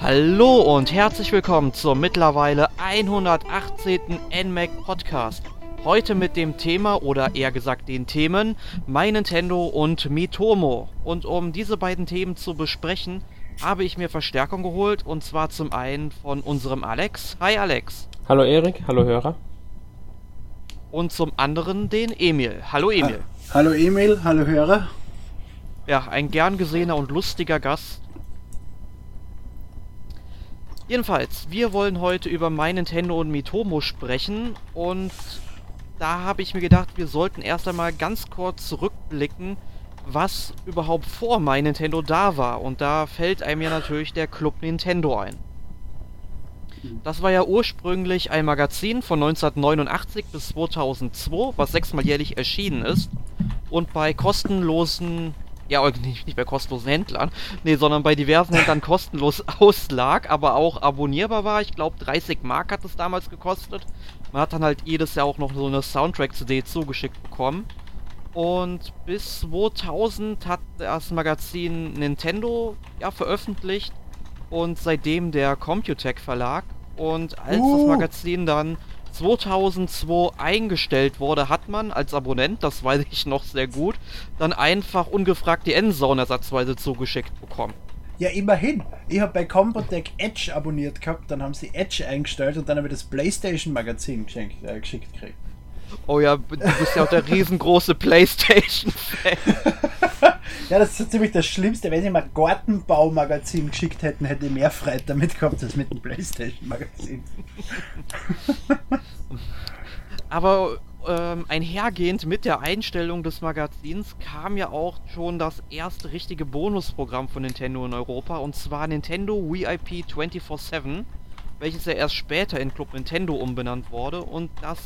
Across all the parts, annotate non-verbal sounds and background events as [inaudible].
Hallo und herzlich willkommen zur mittlerweile 118. NMAC Podcast. Heute mit dem Thema oder eher gesagt den Themen My Nintendo und Mitomo. Und um diese beiden Themen zu besprechen, habe ich mir Verstärkung geholt und zwar zum einen von unserem Alex. Hi Alex. Hallo Erik, hallo Hörer. Und zum anderen den Emil. Hallo Emil. Ha hallo Emil, hallo Hörer. Ja, ein gern gesehener und lustiger Gast. Jedenfalls, wir wollen heute über My Nintendo und Mitomo sprechen und da habe ich mir gedacht, wir sollten erst einmal ganz kurz zurückblicken, was überhaupt vor My Nintendo da war. Und da fällt einem ja natürlich der Club Nintendo ein. Das war ja ursprünglich ein Magazin von 1989 bis 2002, was sechsmal jährlich erschienen ist und bei kostenlosen, ja nicht, nicht bei kostenlosen Händlern, nee, sondern bei diversen Händlern [laughs] kostenlos auslag, aber auch abonnierbar war. Ich glaube 30 Mark hat es damals gekostet. Man hat dann halt jedes Jahr auch noch so eine Soundtrack-CD zugeschickt bekommen. Und bis 2000 hat das Magazin Nintendo ja veröffentlicht und seitdem der Computec Verlag. Und als uh. das Magazin dann 2002 eingestellt wurde, hat man als Abonnent, das weiß ich noch sehr gut, dann einfach ungefragt die Endzone ersatzweise zugeschickt bekommen. Ja, immerhin. Ich habe bei Computec Edge abonniert gehabt, dann haben sie Edge eingestellt und dann habe ich das PlayStation Magazin geschenkt, äh, geschickt gekriegt. Oh ja, du bist ja auch der riesengroße Playstation-Fan. [laughs] ja, das ist so ziemlich das Schlimmste. Wenn sie mal Gartenbau-Magazin geschickt hätten, hätte ich mehr Freude damit gehabt als mit dem Playstation-Magazin. [laughs] Aber ähm, einhergehend mit der Einstellung des Magazins kam ja auch schon das erste richtige Bonusprogramm von Nintendo in Europa und zwar Nintendo VIP 24-7, welches ja erst später in Club Nintendo umbenannt wurde und das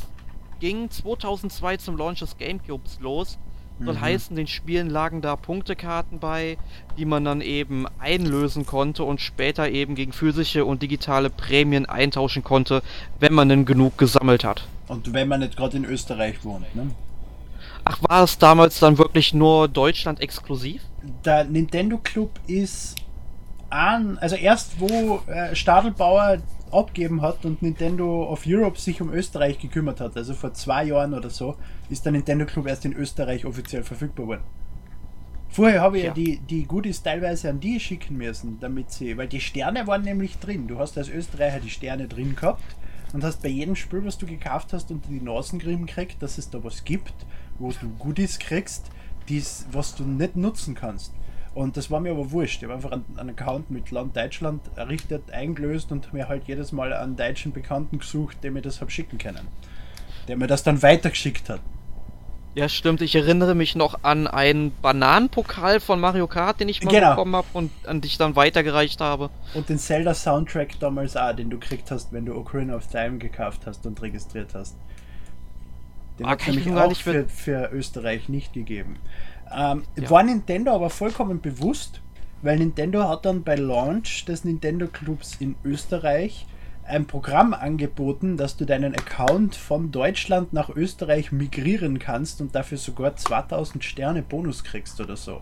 ging 2002 zum Launch des Gamecubes los. Soll mhm. heißen, den Spielen lagen da Punktekarten bei, die man dann eben einlösen konnte und später eben gegen physische und digitale Prämien eintauschen konnte, wenn man denn genug gesammelt hat. Und wenn man nicht gerade in Österreich wohnt, ne? Ach, war es damals dann wirklich nur Deutschland exklusiv? Der Nintendo Club ist an, also erst wo äh, Stadelbauer abgeben hat und Nintendo of Europe sich um Österreich gekümmert hat, also vor zwei Jahren oder so, ist der Nintendo Club erst in Österreich offiziell verfügbar worden. Vorher habe ich ja. ja, die, die Goodies teilweise an die schicken müssen, damit sie, weil die Sterne waren nämlich drin. Du hast als Österreicher die Sterne drin gehabt und hast bei jedem Spiel, was du gekauft hast, unter die Nasengrimm gekriegt, dass es da was gibt, wo du Goodies kriegst, dies, was du nicht nutzen kannst. Und das war mir aber wurscht. Ich habe einfach einen, Account mit Land Deutschland errichtet, eingelöst und mir halt jedes Mal einen deutschen Bekannten gesucht, der mir das hab schicken können. Der mir das dann weitergeschickt hat. Ja, stimmt. Ich erinnere mich noch an einen Bananenpokal von Mario Kart, den ich mal genau. bekommen habe und an dich dann weitergereicht habe. Und den Zelda-Soundtrack damals auch, den du gekriegt hast, wenn du Ocarina of Time gekauft hast und registriert hast. Den ah, hat es nämlich auch für, für Österreich nicht gegeben. Ähm, ja. War Nintendo aber vollkommen bewusst, weil Nintendo hat dann bei Launch des Nintendo Clubs in Österreich ein Programm angeboten, dass du deinen Account von Deutschland nach Österreich migrieren kannst und dafür sogar 2000 Sterne Bonus kriegst oder so.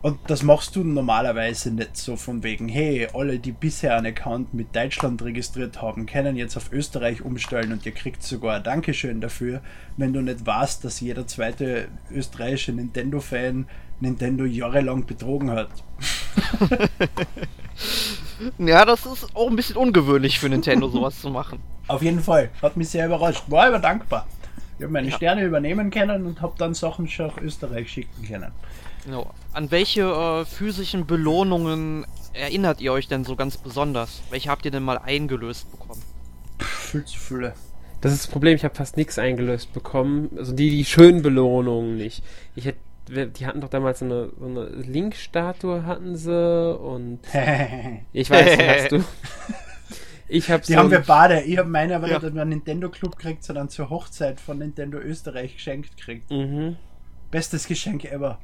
Und das machst du normalerweise nicht so von wegen, hey, alle, die bisher einen Account mit Deutschland registriert haben, können jetzt auf Österreich umstellen und ihr kriegt sogar ein Dankeschön dafür, wenn du nicht weißt, dass jeder zweite österreichische Nintendo-Fan Nintendo jahrelang betrogen hat. [laughs] ja, das ist auch ein bisschen ungewöhnlich für Nintendo, sowas zu machen. Auf jeden Fall. Hat mich sehr überrascht. War aber dankbar. Ich habe meine ja. Sterne übernehmen können und habe dann Sachen schon nach Österreich schicken können. Genau. An welche äh, physischen Belohnungen erinnert ihr euch denn so ganz besonders? Welche habt ihr denn mal eingelöst bekommen? Viel zu viele. Das ist das Problem, ich habe fast nichts eingelöst bekommen. Also die, die schönen Belohnungen nicht. Ich hätte die hatten doch damals so eine, so eine Link-Statue hatten sie und [laughs] ich weiß, hast du. [laughs] Ich hab die so haben wir beide. Ich habe meine aber ja. nicht an Nintendo Club gekriegt, sondern zur Hochzeit von Nintendo Österreich geschenkt gekriegt. Mhm. Bestes Geschenk ever.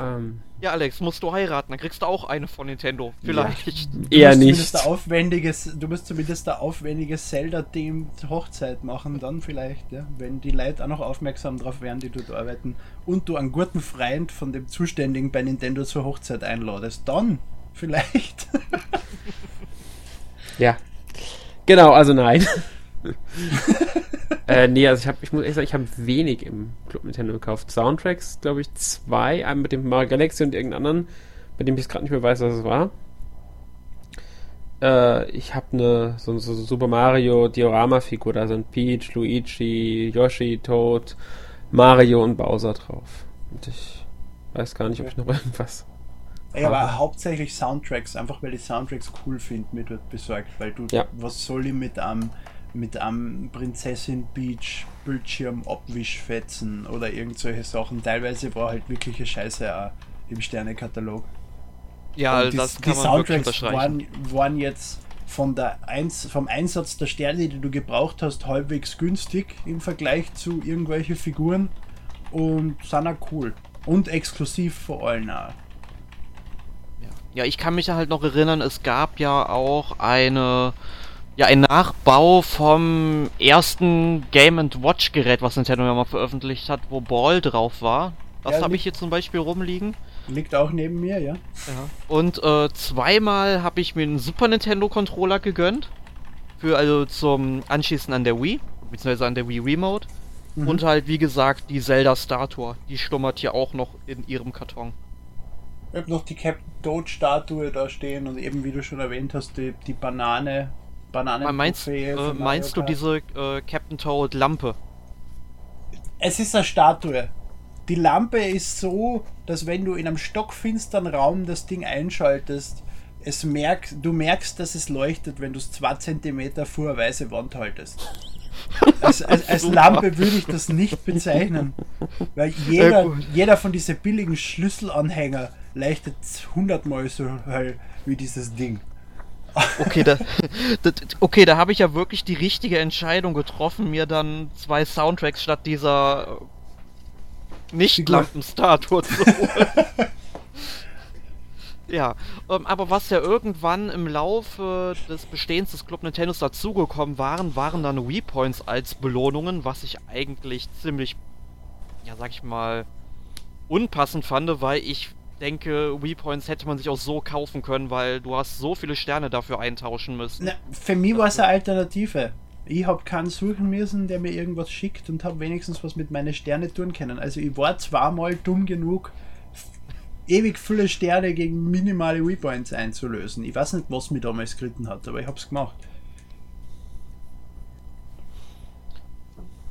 Ähm, ja, Alex, musst du heiraten, dann kriegst du auch eine von Nintendo. Vielleicht. Ja. Eher nicht. Aufwendiges, du musst zumindest ein aufwendiges Zelda-Team Hochzeit machen, dann vielleicht, ja, wenn die Leute auch noch aufmerksam drauf wären, die dort arbeiten und du einen guten Freund von dem Zuständigen bei Nintendo zur Hochzeit einladest, dann vielleicht. [laughs] ja. Genau, also nein. äh, nee, also ich habe, ich muss ehrlich sagen, ich habe wenig im Club Nintendo gekauft. Soundtracks, glaube ich, zwei, einen mit dem Mario Galaxy und irgendeinen anderen, bei dem ich gerade nicht mehr weiß, was es war. Äh, ich habe eine so, so, Super Mario Diorama-Figur, da sind Peach, Luigi, Yoshi, Toad, Mario und Bowser drauf. Und ich weiß gar nicht, ob ich noch [laughs] irgendwas. Ja, aber hauptsächlich Soundtracks, einfach weil die Soundtracks cool finde, mir dort besorgt, weil du, ja. was soll ich mit einem mit einem Prinzessin Beach Bildschirm Abwischfetzen oder irgend solche Sachen. Teilweise war halt wirkliche Scheiße auch im Sternekatalog. Ja, die, das kann die man Soundtracks waren, waren jetzt von der Eins, vom Einsatz der Sterne, die du gebraucht hast, halbwegs günstig im Vergleich zu irgendwelchen Figuren und sind auch cool. Und exklusiv vor allem auch. Ja, ich kann mich halt noch erinnern, es gab ja auch eine ja, ein Nachbau vom ersten Game Watch Gerät, was Nintendo ja mal veröffentlicht hat, wo Ball drauf war. Das ja, habe ich hier zum Beispiel rumliegen. Liegt auch neben mir, ja. ja. Und äh, zweimal habe ich mir einen Super Nintendo Controller gegönnt. Für also zum Anschließen an der Wii, beziehungsweise an der Wii Remote. Mhm. Und halt, wie gesagt, die Zelda-Statue. Die schlummert hier auch noch in ihrem Karton. Ich habe noch die Captain Toad-Statue da stehen und eben, wie du schon erwähnt hast, die, die Banane. Bananen meinst, äh, meinst du diese äh, Captain Toad Lampe? Es ist eine Statue. Die Lampe ist so, dass wenn du in einem stockfinsteren Raum das Ding einschaltest, es merkt, du merkst, dass es leuchtet, wenn du es zwei Zentimeter vor eine weiße Wand haltest. Als, [laughs] als, als Lampe würde ich das nicht bezeichnen. Weil jeder, jeder von diesen billigen Schlüsselanhänger leuchtet hundertmal so hell wie dieses Ding. Okay, da, [laughs] da okay, da habe ich ja wirklich die richtige Entscheidung getroffen, mir dann zwei Soundtracks statt dieser nicht-Lampenstatue zu holen. [laughs] Ja, ähm, aber was ja irgendwann im Laufe des Bestehens des Club Nintendos dazugekommen waren, waren dann Wii Points als Belohnungen, was ich eigentlich ziemlich, ja sag ich mal, unpassend fand, weil ich denke, Wii Points hätte man sich auch so kaufen können, weil du hast so viele Sterne dafür eintauschen müssen. Na, für mich war es eine Alternative. Ich habe keinen suchen müssen, der mir irgendwas schickt und habe wenigstens was mit meinen Sternen tun können. Also ich war zweimal dumm genug, ewig viele Sterne gegen minimale Repoints einzulösen. Ich weiß nicht, was mir damals geritten hat, aber ich habe es gemacht.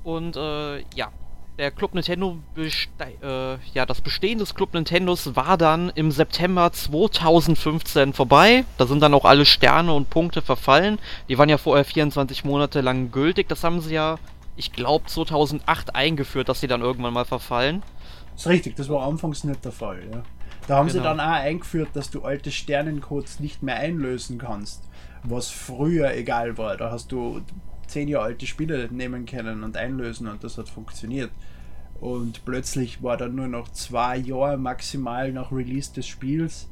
Und äh, ja, der Club Nintendo, äh, ja, das Bestehen des Club Nintendos war dann im September 2015 vorbei. Da sind dann auch alle Sterne und Punkte verfallen. Die waren ja vorher 24 Monate lang gültig. Das haben sie ja, ich glaube, 2008 eingeführt, dass sie dann irgendwann mal verfallen. Das ist richtig, das war anfangs nicht der Fall, ja. Da haben genau. sie dann auch eingeführt, dass du alte Sternencodes nicht mehr einlösen kannst. Was früher egal war. Da hast du zehn Jahre alte Spiele nehmen können und einlösen und das hat funktioniert. Und plötzlich war dann nur noch zwei Jahre maximal nach Release des Spiels.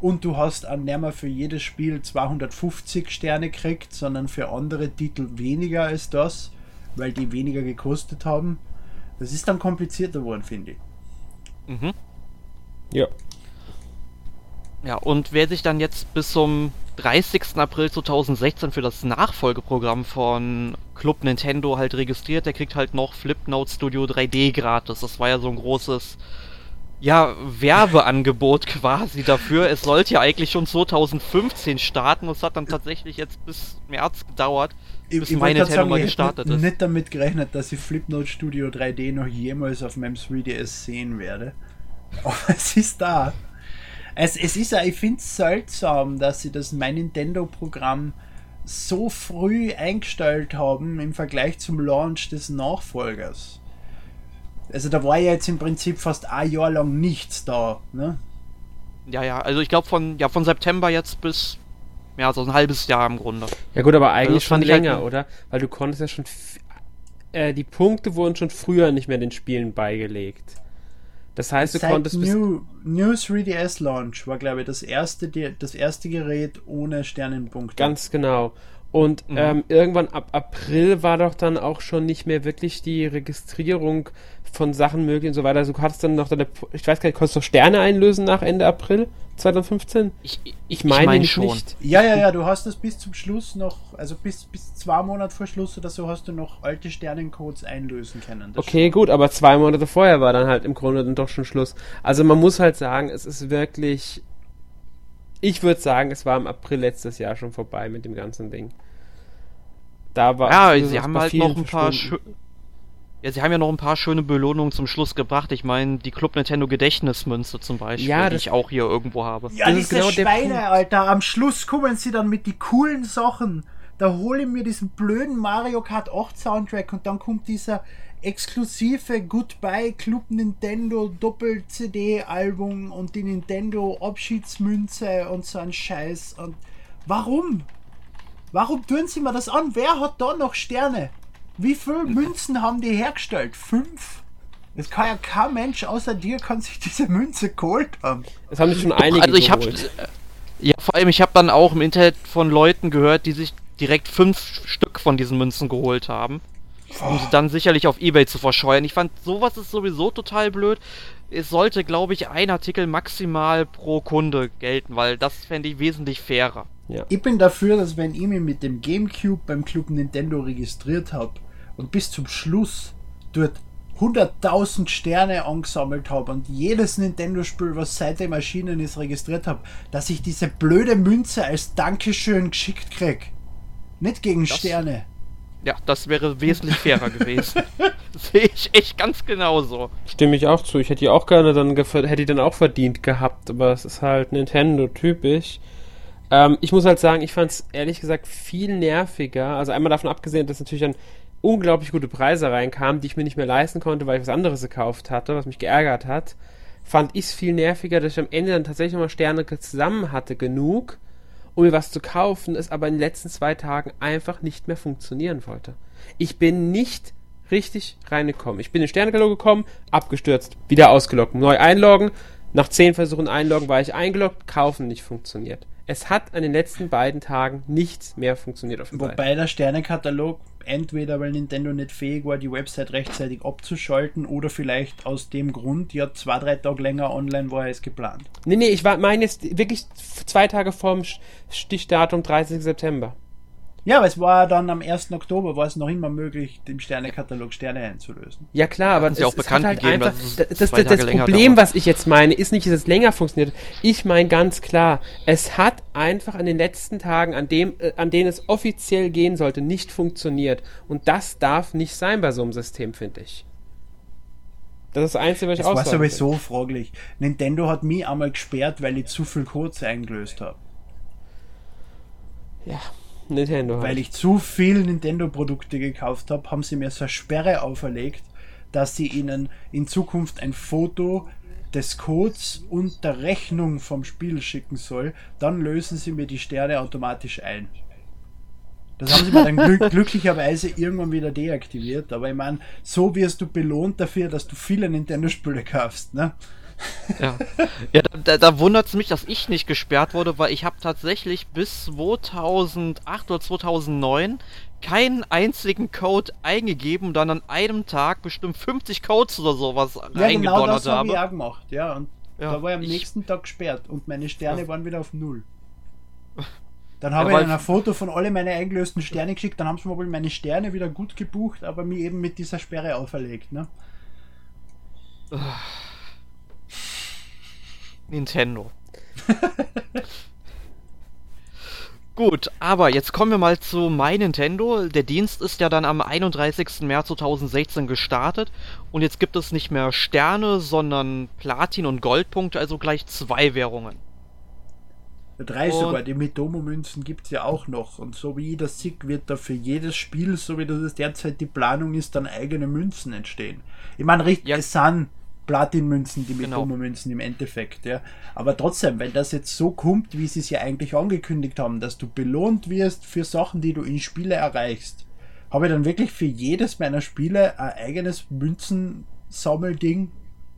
Und du hast nicht mehr für jedes Spiel 250 Sterne gekriegt, sondern für andere Titel weniger als das, weil die weniger gekostet haben. Das ist dann komplizierter geworden, finde ich. Mhm. Ja. Ja, und wer sich dann jetzt bis zum 30. April 2016 für das Nachfolgeprogramm von Club Nintendo halt registriert, der kriegt halt noch Flipnote Studio 3D gratis. Das war ja so ein großes, ja, Werbeangebot [laughs] quasi dafür. Es sollte ja eigentlich schon 2015 starten. Es hat dann tatsächlich jetzt bis März gedauert, bis ich, meine Nintendo mal gestartet ist. Ich nicht damit gerechnet, dass ich Flipnote Studio 3D noch jemals auf meinem 3DS sehen werde. [laughs] Aber es ist da. Es, es ist ja, ich finde es seltsam, dass sie das Mein Nintendo-Programm so früh eingestellt haben im Vergleich zum Launch des Nachfolgers. Also da war ja jetzt im Prinzip fast ein Jahr lang nichts da, ne? Ja, ja, also ich glaube von, ja, von September jetzt bis ja, so ein halbes Jahr im Grunde. Ja gut, aber eigentlich also schon länger, halt oder? Weil du konntest ja schon äh, die Punkte wurden schon früher nicht mehr den Spielen beigelegt. Das heißt, du Seit konntest bis, New, New 3DS Launch war, glaube ich, das erste, die- das erste Gerät ohne Sternenpunkte. ganz genau. Und Mhm. ähm, irgendwann ab April war doch dann auch schon nicht mehr wirklich die Registrierung von Sachen möglich und so weiter. Also du hattest dann noch deine, ich weiß gar nicht, konntest du Sterne einlösen nach Ende April 2015? Ich, Ich meine mein nämlich schon. nicht. Ja, ja, ja, du hast das bis zum Schluss noch, also bis, bis zwei Monate vor Schluss oder so hast du noch alte Sternencodes einlösen können. Das Okay, gut, aber zwei Monate vorher war dann halt im Grunde dann doch schon Schluss. Also man muss halt sagen, es ist wirklich. Ich würde sagen, es war im April letztes Jahr schon vorbei mit dem ganzen Ding. Da war Ja, sie es haben halt noch ein paar. Ja, sie haben ja noch ein paar schöne Belohnungen zum Schluss gebracht. Ich meine, die Club Nintendo Gedächtnismünze zum Beispiel, Ja, die ich auch hier irgendwo habe. Ja, Das ist diese genau der Schweine, Punkt. Alter. Am Schluss kommen sie dann mit die coolen Sachen. Da hole ich mir diesen blöden Mario Kart 8 Soundtrack und dann kommt dieser exklusive Goodbye Club Nintendo Doppel-CD-Album und die Nintendo Abschiedsmünze und so ein Scheiß. Und warum? Warum tun sie mir das an? Wer hat da noch Sterne? Wie viele Münzen haben die hergestellt? Fünf? Es kann ja kein Mensch außer dir kann sich diese Münze geholt haben. Es haben sich schon einige also ich geholt. ja vor allem ich habe dann auch im Internet von Leuten gehört, die sich direkt fünf Stück von diesen Münzen geholt haben, um sie dann sicherlich auf eBay zu verscheuern. Ich fand sowas ist sowieso total blöd. Es sollte, glaube ich, ein Artikel maximal pro Kunde gelten, weil das fände ich wesentlich fairer. Ich bin dafür, dass wenn ich mich mit dem Gamecube beim Club Nintendo registriert habe und bis zum Schluss dort 100.000 Sterne angesammelt habe und jedes Nintendo-Spiel, was seitdem erschienen ist, registriert habe, dass ich diese blöde Münze als Dankeschön geschickt krieg. Nicht gegen Das- Sterne. Ja, das wäre wesentlich fairer gewesen. [laughs] Sehe ich echt ganz genauso. Stimme ich auch zu. Ich hätte die auch gerne dann hätte die dann auch verdient gehabt, aber es ist halt Nintendo typisch. Ähm, ich muss halt sagen, ich fand es ehrlich gesagt viel nerviger. Also einmal davon abgesehen, dass natürlich dann unglaublich gute Preise reinkamen, die ich mir nicht mehr leisten konnte, weil ich was anderes gekauft hatte, was mich geärgert hat, fand ich es viel nerviger, dass ich am Ende dann tatsächlich nochmal Sterne zusammen hatte genug, um mir was zu kaufen, es aber in den letzten zwei Tagen einfach nicht mehr funktionieren wollte. Ich bin nicht richtig reingekommen. Ich bin in den Sternekatalog gekommen, abgestürzt, wieder ausgeloggt, neu einloggen. Nach zehn Versuchen einloggen war ich eingeloggt, kaufen nicht funktioniert. Es hat an den letzten beiden Tagen nichts mehr funktioniert auf dem Seite. Wobei der Sternekatalog entweder weil Nintendo nicht fähig war, die Website rechtzeitig abzuschalten oder vielleicht aus dem Grund ja zwei, drei Tage länger online war als geplant. Nee, nee, ich meine jetzt wirklich zwei Tage vorm Stichdatum 30. September. Ja, aber es war dann am 1. Oktober, war es noch immer möglich, dem Sternekatalog Sterne einzulösen. Ja klar, aber sie auch bekannt hat halt gegeben, einfach, dass es das, das, das, das Problem, dauert. was ich jetzt meine, ist nicht, dass es länger funktioniert. Ich meine ganz klar, es hat einfach an den letzten Tagen, an dem, äh, an denen es offiziell gehen sollte, nicht funktioniert. Und das darf nicht sein bei so einem System, finde ich. Das ist das Einzige, was ich Das war sowieso fraglich. Nintendo hat mich einmal gesperrt, weil ich zu viel Codes eingelöst habe. Ja, Nintendo. Weil ich zu viel Nintendo-Produkte gekauft habe, haben sie mir so eine Sperre auferlegt, dass sie ihnen in Zukunft ein Foto des Codes und der Rechnung vom Spiel schicken soll. Dann lösen sie mir die Sterne automatisch ein. Das haben sie mir dann glück [laughs] glücklicherweise irgendwann wieder deaktiviert. Aber ich meine, so wirst du belohnt dafür, dass du viele Nintendo-Spiele kaufst. Ne? Ja, ja da, da, wundert es mich, dass ich nicht gesperrt wurde, weil ich habe tatsächlich bis 2008 oder 2009 keinen einzigen Code eingegeben und dann an einem Tag bestimmt 50 Codes oder sowas Ja, genau das habe ich auch gemacht. Ja, und Ja, da war ich am ich- nächsten Tag gesperrt und meine Sterne Ja. waren wieder auf Null. [laughs] Dann habe Ja, ich ihnen ein Foto von alle meine eingelösten Sterne geschickt, dann haben sie mir wohl meine Sterne wieder gut gebucht, aber mir eben mit dieser Sperre auferlegt. Ne? Nintendo. Gut, aber jetzt kommen wir mal zu My Nintendo. Der Dienst ist ja dann am 31. März 2016 gestartet und jetzt gibt es nicht mehr Sterne, sondern Platin- und Goldpunkte, also gleich zwei Währungen. Drei Und- sogar, die Mitomo-Münzen gibt es ja auch noch. Und so wie das sehe, wird da für jedes Spiel, so wie das derzeit die Planung ist, dann eigene Münzen entstehen. Ich meine, richtig, Ja. es sind Platin-Münzen, die Genau. Mitomo-Münzen im Endeffekt, ja. Aber trotzdem, wenn das jetzt so kommt, wie sie es ja eigentlich angekündigt haben, dass du belohnt wirst für Sachen, die du in Spiele erreichst, habe ich dann wirklich für jedes meiner Spiele ein eigenes Münzensammelding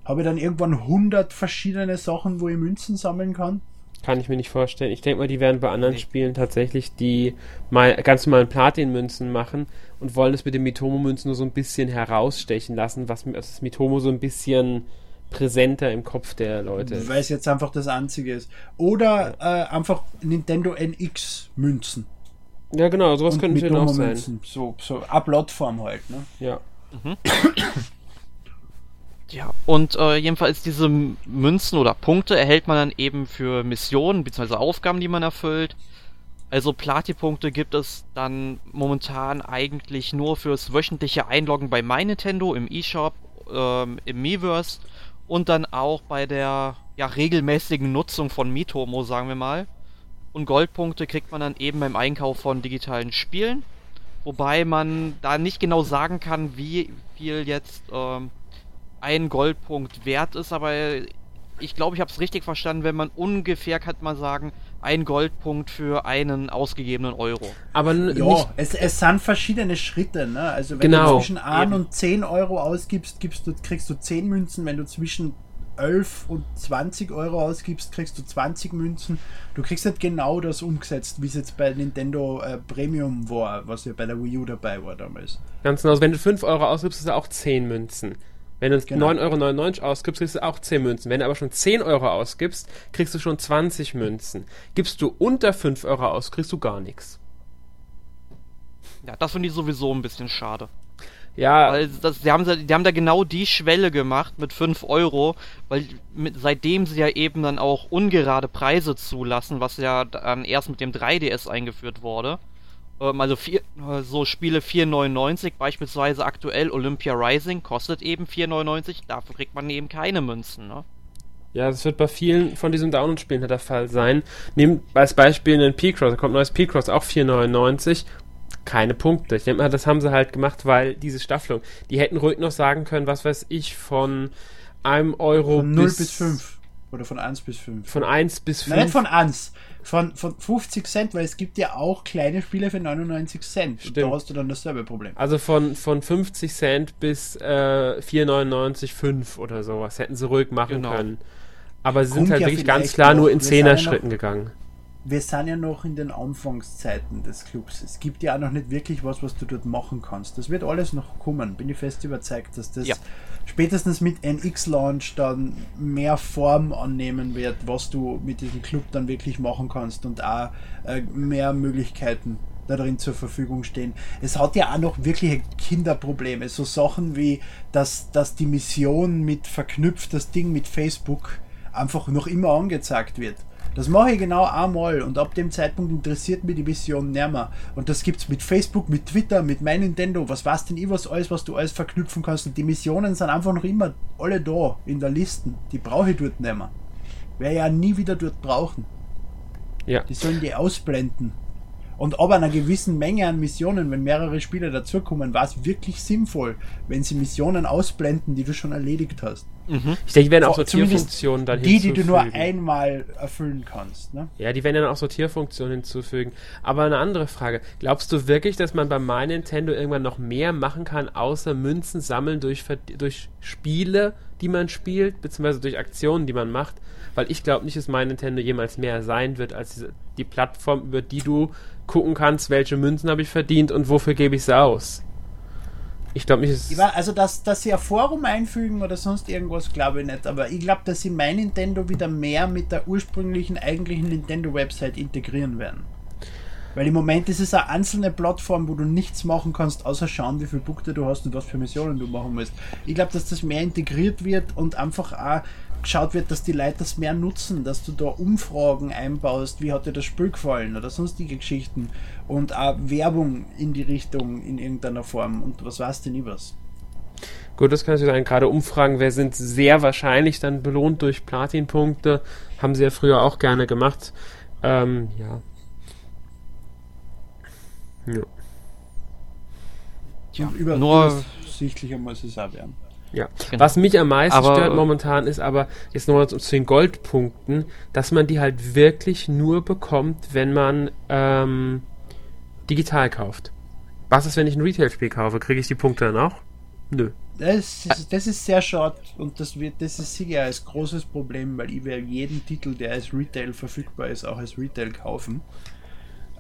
Habe ich dann irgendwann 100 verschiedene Sachen, wo ich Münzen sammeln kann? Kann ich mir nicht vorstellen. Ich denke mal, die werden bei anderen nee. Spielen tatsächlich die mal ganz normalen Platin-Münzen machen und wollen es mit den Mitomo-Münzen nur so ein bisschen herausstechen lassen, was das Mitomo so ein bisschen präsenter im Kopf der Leute Weil es jetzt einfach das einzige ist. Oder ja. äh, einfach Nintendo NX-Münzen. Ja, genau, sowas könnten wir auch sein. So, so Upload-Form halt, ne? Ja. Mhm. [coughs] Ja, und äh, jedenfalls diese Münzen oder Punkte erhält man dann eben für Missionen bzw. Aufgaben, die man erfüllt. Also Platin-Punkte gibt es dann momentan eigentlich nur fürs wöchentliche Einloggen bei MyNintendo im eShop, ähm, im Miiverse und dann auch bei der ja, regelmäßigen Nutzung von Mitomo, sagen wir mal. Und Goldpunkte kriegt man dann eben beim Einkauf von digitalen Spielen. Wobei man da nicht genau sagen kann, wie viel jetzt ähm, ein Goldpunkt wert ist, aber ich glaube, ich habe es richtig verstanden, wenn man ungefähr, kann man sagen, ein Goldpunkt für einen ausgegebenen Euro. Aber ja, es, es sind verschiedene Schritte. Ne? Also wenn genau. du zwischen 1 und 10 Euro ausgibst, gibst du, kriegst du 10 Münzen. Wenn du zwischen 11 und 20 Euro ausgibst, kriegst du 20 Münzen. Du kriegst nicht genau das umgesetzt, wie es jetzt bei Nintendo äh, Premium war, was ja bei der Wii U dabei war damals. Ganz genau. Also wenn du 5 Euro ausgibst, ist es auch 10 Münzen. Wenn du genau. 9,99 Euro ausgibst, kriegst du auch 10 Münzen. Wenn du aber schon 10 Euro ausgibst, kriegst du schon 20 Münzen. Gibst du unter 5 Euro aus, kriegst du gar nichts. Ja, das finde ich sowieso ein bisschen schade. Ja. Weil das, die, haben, die haben da genau die Schwelle gemacht mit 5 Euro, weil mit, seitdem sie ja eben dann auch ungerade Preise zulassen, was ja dann erst mit dem 3DS eingeführt wurde, also vier, äh, so Spiele 4,99, beispielsweise aktuell Olympia Rising, kostet eben 4,99, dafür kriegt man eben keine Münzen, ne? Ja, das wird bei vielen von diesen Download-Spielen der Fall sein. Nehmt als Beispiel einen P-Cross, da kommt ein neues P-Cross, auch 4,99, keine Punkte. Ich denke mal, das haben sie halt gemacht, weil diese Staffelung, die hätten ruhig noch sagen können, was weiß ich, von einem Euro von 0 bis, bis 5. Oder von 1 bis 5. Von 1 bis 5. Nein, nicht von 1 von, von 50 Cent, weil es gibt ja auch kleine Spiele für 99 Cent. Stimmt. Da hast du dann dasselbe Problem. Also von, von 50 Cent bis äh, 4,99, 5 oder sowas hätten sie ruhig machen genau. können. Aber sie Kommt sind halt ja wirklich ganz klar nur in 10er Schritten gegangen wir sind ja noch in den Anfangszeiten des Clubs. Es gibt ja auch noch nicht wirklich was, was du dort machen kannst. Das wird alles noch kommen. Bin ich fest überzeugt, dass das ja. spätestens mit NX-Launch dann mehr Form annehmen wird, was du mit diesem Club dann wirklich machen kannst und auch äh, mehr Möglichkeiten darin zur Verfügung stehen. Es hat ja auch noch wirkliche Kinderprobleme. So Sachen wie, dass, dass die Mission mit verknüpft, das Ding mit Facebook einfach noch immer angezeigt wird. Das mache ich genau einmal und ab dem Zeitpunkt interessiert mich die Mission nicht mehr. Und das gibt es mit Facebook, mit Twitter, mit mein Nintendo, was weiß denn ich was alles, was du alles verknüpfen kannst. Und die Missionen sind einfach noch immer alle da in der Liste. Die brauche ich dort nicht mehr. Werde ja nie wieder dort brauchen. Ja. Die sollen die ausblenden. Und aber einer gewissen Menge an Missionen, wenn mehrere Spieler dazukommen, war es wirklich sinnvoll, wenn sie Missionen ausblenden, die du schon erledigt hast. Mhm. Ich denke, die werden auch Sortierfunktionen dann Die, die du nur einmal erfüllen kannst. Ne? Ja, die werden dann auch Sortierfunktionen hinzufügen. Aber eine andere Frage. Glaubst du wirklich, dass man bei My Nintendo irgendwann noch mehr machen kann, außer Münzen sammeln durch, durch Spiele, die man spielt, beziehungsweise durch Aktionen, die man macht? Weil ich glaube nicht, dass My Nintendo jemals mehr sein wird als diese, die Plattform, über die du gucken kannst, welche Münzen habe ich verdient und wofür gebe ich sie aus. Ich glaube nicht. Also, dass, dass sie ein Forum einfügen oder sonst irgendwas, glaube ich nicht. Aber ich glaube, dass sie mein Nintendo wieder mehr mit der ursprünglichen, eigentlichen Nintendo-Website integrieren werden. Weil im Moment ist es eine einzelne Plattform, wo du nichts machen kannst, außer schauen, wie viele Punkte du hast und was für Missionen du machen musst. Ich glaube, dass das mehr integriert wird und einfach auch geschaut wird, dass die Leute das mehr nutzen, dass du da Umfragen einbaust, wie hat dir das Spiel gefallen oder sonstige Geschichten und auch Werbung in die Richtung in irgendeiner Form und was weißt du nie was. Gut, das kann natürlich sein. Gerade Umfragen, wer sind sehr wahrscheinlich dann belohnt durch Platinpunkte, haben sie ja früher auch gerne gemacht. Ähm, ja. Ja. Über, nur übersichtlicher muss es auch werden. Ja. Genau. Was mich am meisten aber, stört momentan ist aber, jetzt nochmal zu den Goldpunkten, dass man die halt wirklich nur bekommt, wenn man ähm, digital kauft. Was ist, wenn ich ein Retail-Spiel kaufe? Kriege ich die Punkte dann auch? Nö. Das ist, das ist sehr schade und das wird, das ist sicher ein großes Problem, weil ich werde jeden Titel, der als Retail verfügbar ist, auch als Retail kaufen.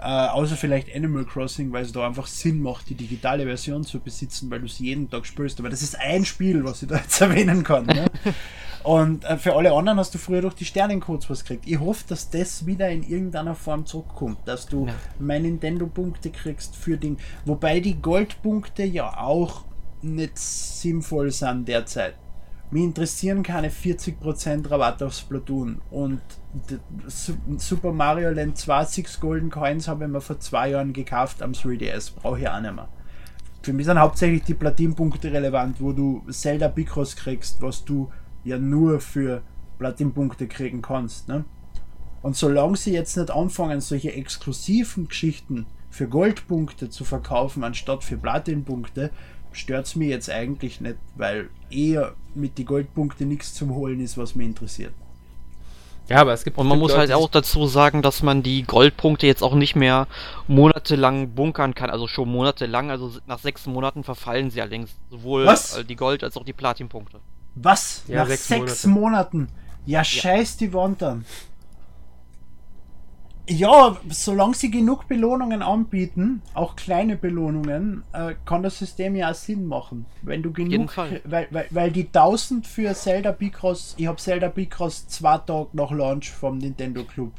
Äh, außer vielleicht Animal Crossing, weil es da einfach Sinn macht, die digitale Version zu besitzen, weil du sie jeden Tag spielst. Aber das ist ein Spiel, was ich da jetzt [laughs] erwähnen kann. Ne? Und äh, für alle anderen hast du früher durch die Sternencodes was gekriegt. Ich hoffe, dass das wieder in irgendeiner Form zurückkommt, dass du ja. mein Nintendo-Punkte kriegst für Ding. Wobei die Goldpunkte ja auch nicht sinnvoll sind derzeit. Mich interessieren keine 40% Rabatt auf Splatoon. Und Super Mario Land 2 Six Golden Coins habe ich mir vor zwei Jahren gekauft am 3DS. Brauche ich auch nicht mehr. Für mich sind hauptsächlich die Platinpunkte relevant, wo du Zelda Picross kriegst, was du ja nur für Platinpunkte kriegen kannst. Ne? Und solange sie jetzt nicht anfangen, solche exklusiven Geschichten für Goldpunkte zu verkaufen, anstatt für Platinpunkte, stört es mich jetzt eigentlich nicht, weil eher mit den Goldpunkten nichts zum Holen ist, was mich interessiert. Ja, aber es gibt. Und man muss halt auch dazu sagen, dass man die Goldpunkte jetzt auch nicht mehr monatelang bunkern kann. Also schon monatelang, also nach sechs Monaten verfallen sie allerdings. Sowohl was? die Gold- als auch die Platinpunkte. Was? Ja, nach sechs, sechs Monaten? Ja, scheiß die Wand an. Ja, solange sie genug Belohnungen anbieten, auch kleine Belohnungen, äh, kann das System ja auch Sinn machen. Wenn du genug, weil, weil, weil die 1000 für Zelda Picross, ich habe Zelda Picross zwei Tage nach Launch vom Nintendo Club.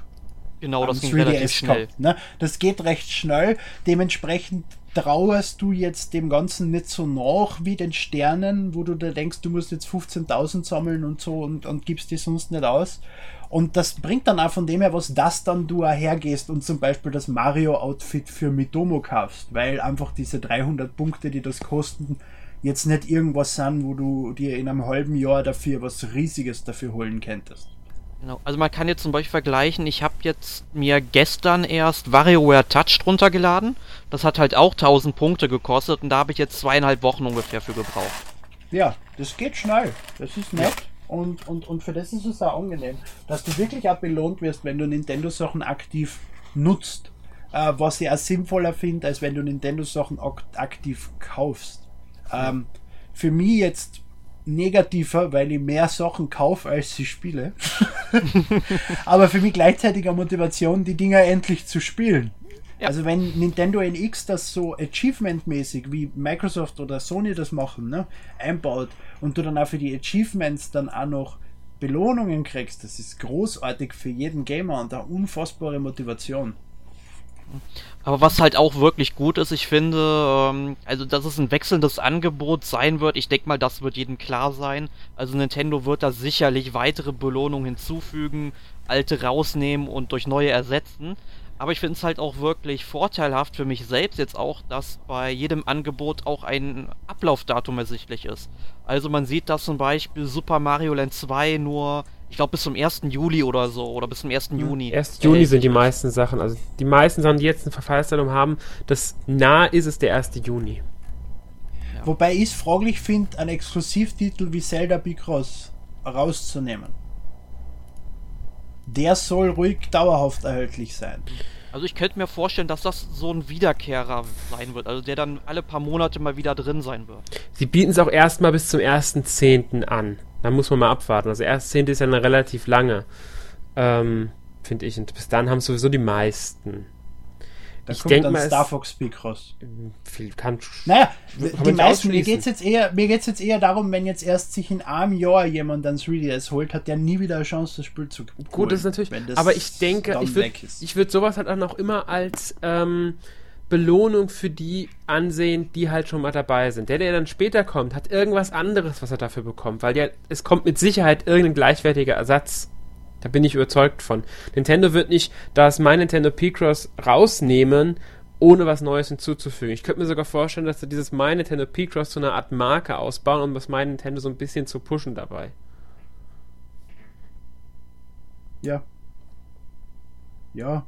Genau, das ging relativ schnell. Gehabt, ne? Das geht recht schnell. Dementsprechend trauerst du jetzt dem Ganzen nicht so nach wie den Sternen, wo du da denkst, du musst jetzt 15.000 sammeln und so und, und gibst die sonst nicht aus. Und das bringt dann auch von dem her was, dass dann du auch hergehst und zum Beispiel das Mario-Outfit für Mitomo kaufst, weil einfach diese 300 Punkte, die das kosten, jetzt nicht irgendwas sind, wo du dir in einem halben Jahr dafür was Riesiges dafür holen könntest. Genau, also man kann jetzt zum Beispiel vergleichen, ich habe jetzt mir gestern erst WarioWare Touch drunter geladen. Das hat halt auch 1000 Punkte gekostet und da habe ich jetzt zweieinhalb Wochen ungefähr für gebraucht. Ja, das geht schnell. Das ist nett. Und, und, und für das ist es auch angenehm, dass du wirklich auch belohnt wirst, wenn du Nintendo-Sachen aktiv nutzt. Äh, was ich auch sinnvoller finde, als wenn du Nintendo-Sachen aktiv kaufst. Ähm, für mich jetzt negativer, weil ich mehr Sachen kaufe, als sie spiele. [laughs] Aber für mich gleichzeitig eine Motivation, die Dinger endlich zu spielen. Ja. Also wenn Nintendo NX das so achievement-mäßig, wie Microsoft oder Sony das machen, ne, einbaut und du dann auch für die Achievements dann auch noch Belohnungen kriegst, das ist großartig für jeden Gamer und eine unfassbare Motivation. Aber was halt auch wirklich gut ist, ich finde, ähm, also dass es ein wechselndes Angebot sein wird, ich denke mal, das wird jedem klar sein. Also Nintendo wird da sicherlich weitere Belohnungen hinzufügen, alte rausnehmen und durch neue ersetzen. Aber ich finde es halt auch wirklich vorteilhaft für mich selbst jetzt auch, dass bei jedem Angebot auch ein Ablaufdatum ersichtlich ist. Also man sieht, dass zum Beispiel Super Mario Land 2 nur ich glaube bis zum 1. Juli oder so, oder bis zum 1. Hm. Juni. 1. Juni sind die meisten Sachen. Also die meisten Sachen, die jetzt ein Verfallsdatum haben, das nah ist es der 1. Juni. Ja. Wobei ich es fraglich finde, einen Exklusivtitel wie Zelda Bicross rauszunehmen. Der soll ruhig dauerhaft erhältlich sein. Also ich könnte mir vorstellen, dass das so ein Wiederkehrer sein wird, also der dann alle paar Monate mal wieder drin sein wird. Sie bieten es auch erstmal bis zum 1.10. an. Da muss man mal abwarten. Also erst 10. ist ja eine relativ lange, ähm, finde ich. Und bis dann haben sowieso die meisten. Da ich denke mal, Star Fox Picross. Viel kann. Naja, die meisten. Mir geht's jetzt eher, mir geht's jetzt eher darum, wenn jetzt erst sich in einem Jahr jemand dann 3DS holt, hat der nie wieder eine Chance, das Spiel zu holen. Gut, das ist natürlich. Das aber ich denke, ich würde, ich würde sowas halt auch noch immer als ähm, Belohnung für die ansehen, die halt schon mal dabei sind. Der, der dann später kommt, hat irgendwas anderes, was er dafür bekommt, weil ja, es kommt mit Sicherheit irgendein gleichwertiger Ersatz. Da bin ich überzeugt von. Nintendo wird nicht das mein Nintendo P-Cross rausnehmen, ohne was Neues hinzuzufügen. Ich könnte mir sogar vorstellen, dass sie dieses My Nintendo P-Cross zu einer Art Marke ausbauen, um das My Nintendo so ein bisschen zu pushen dabei. Ja. Ja.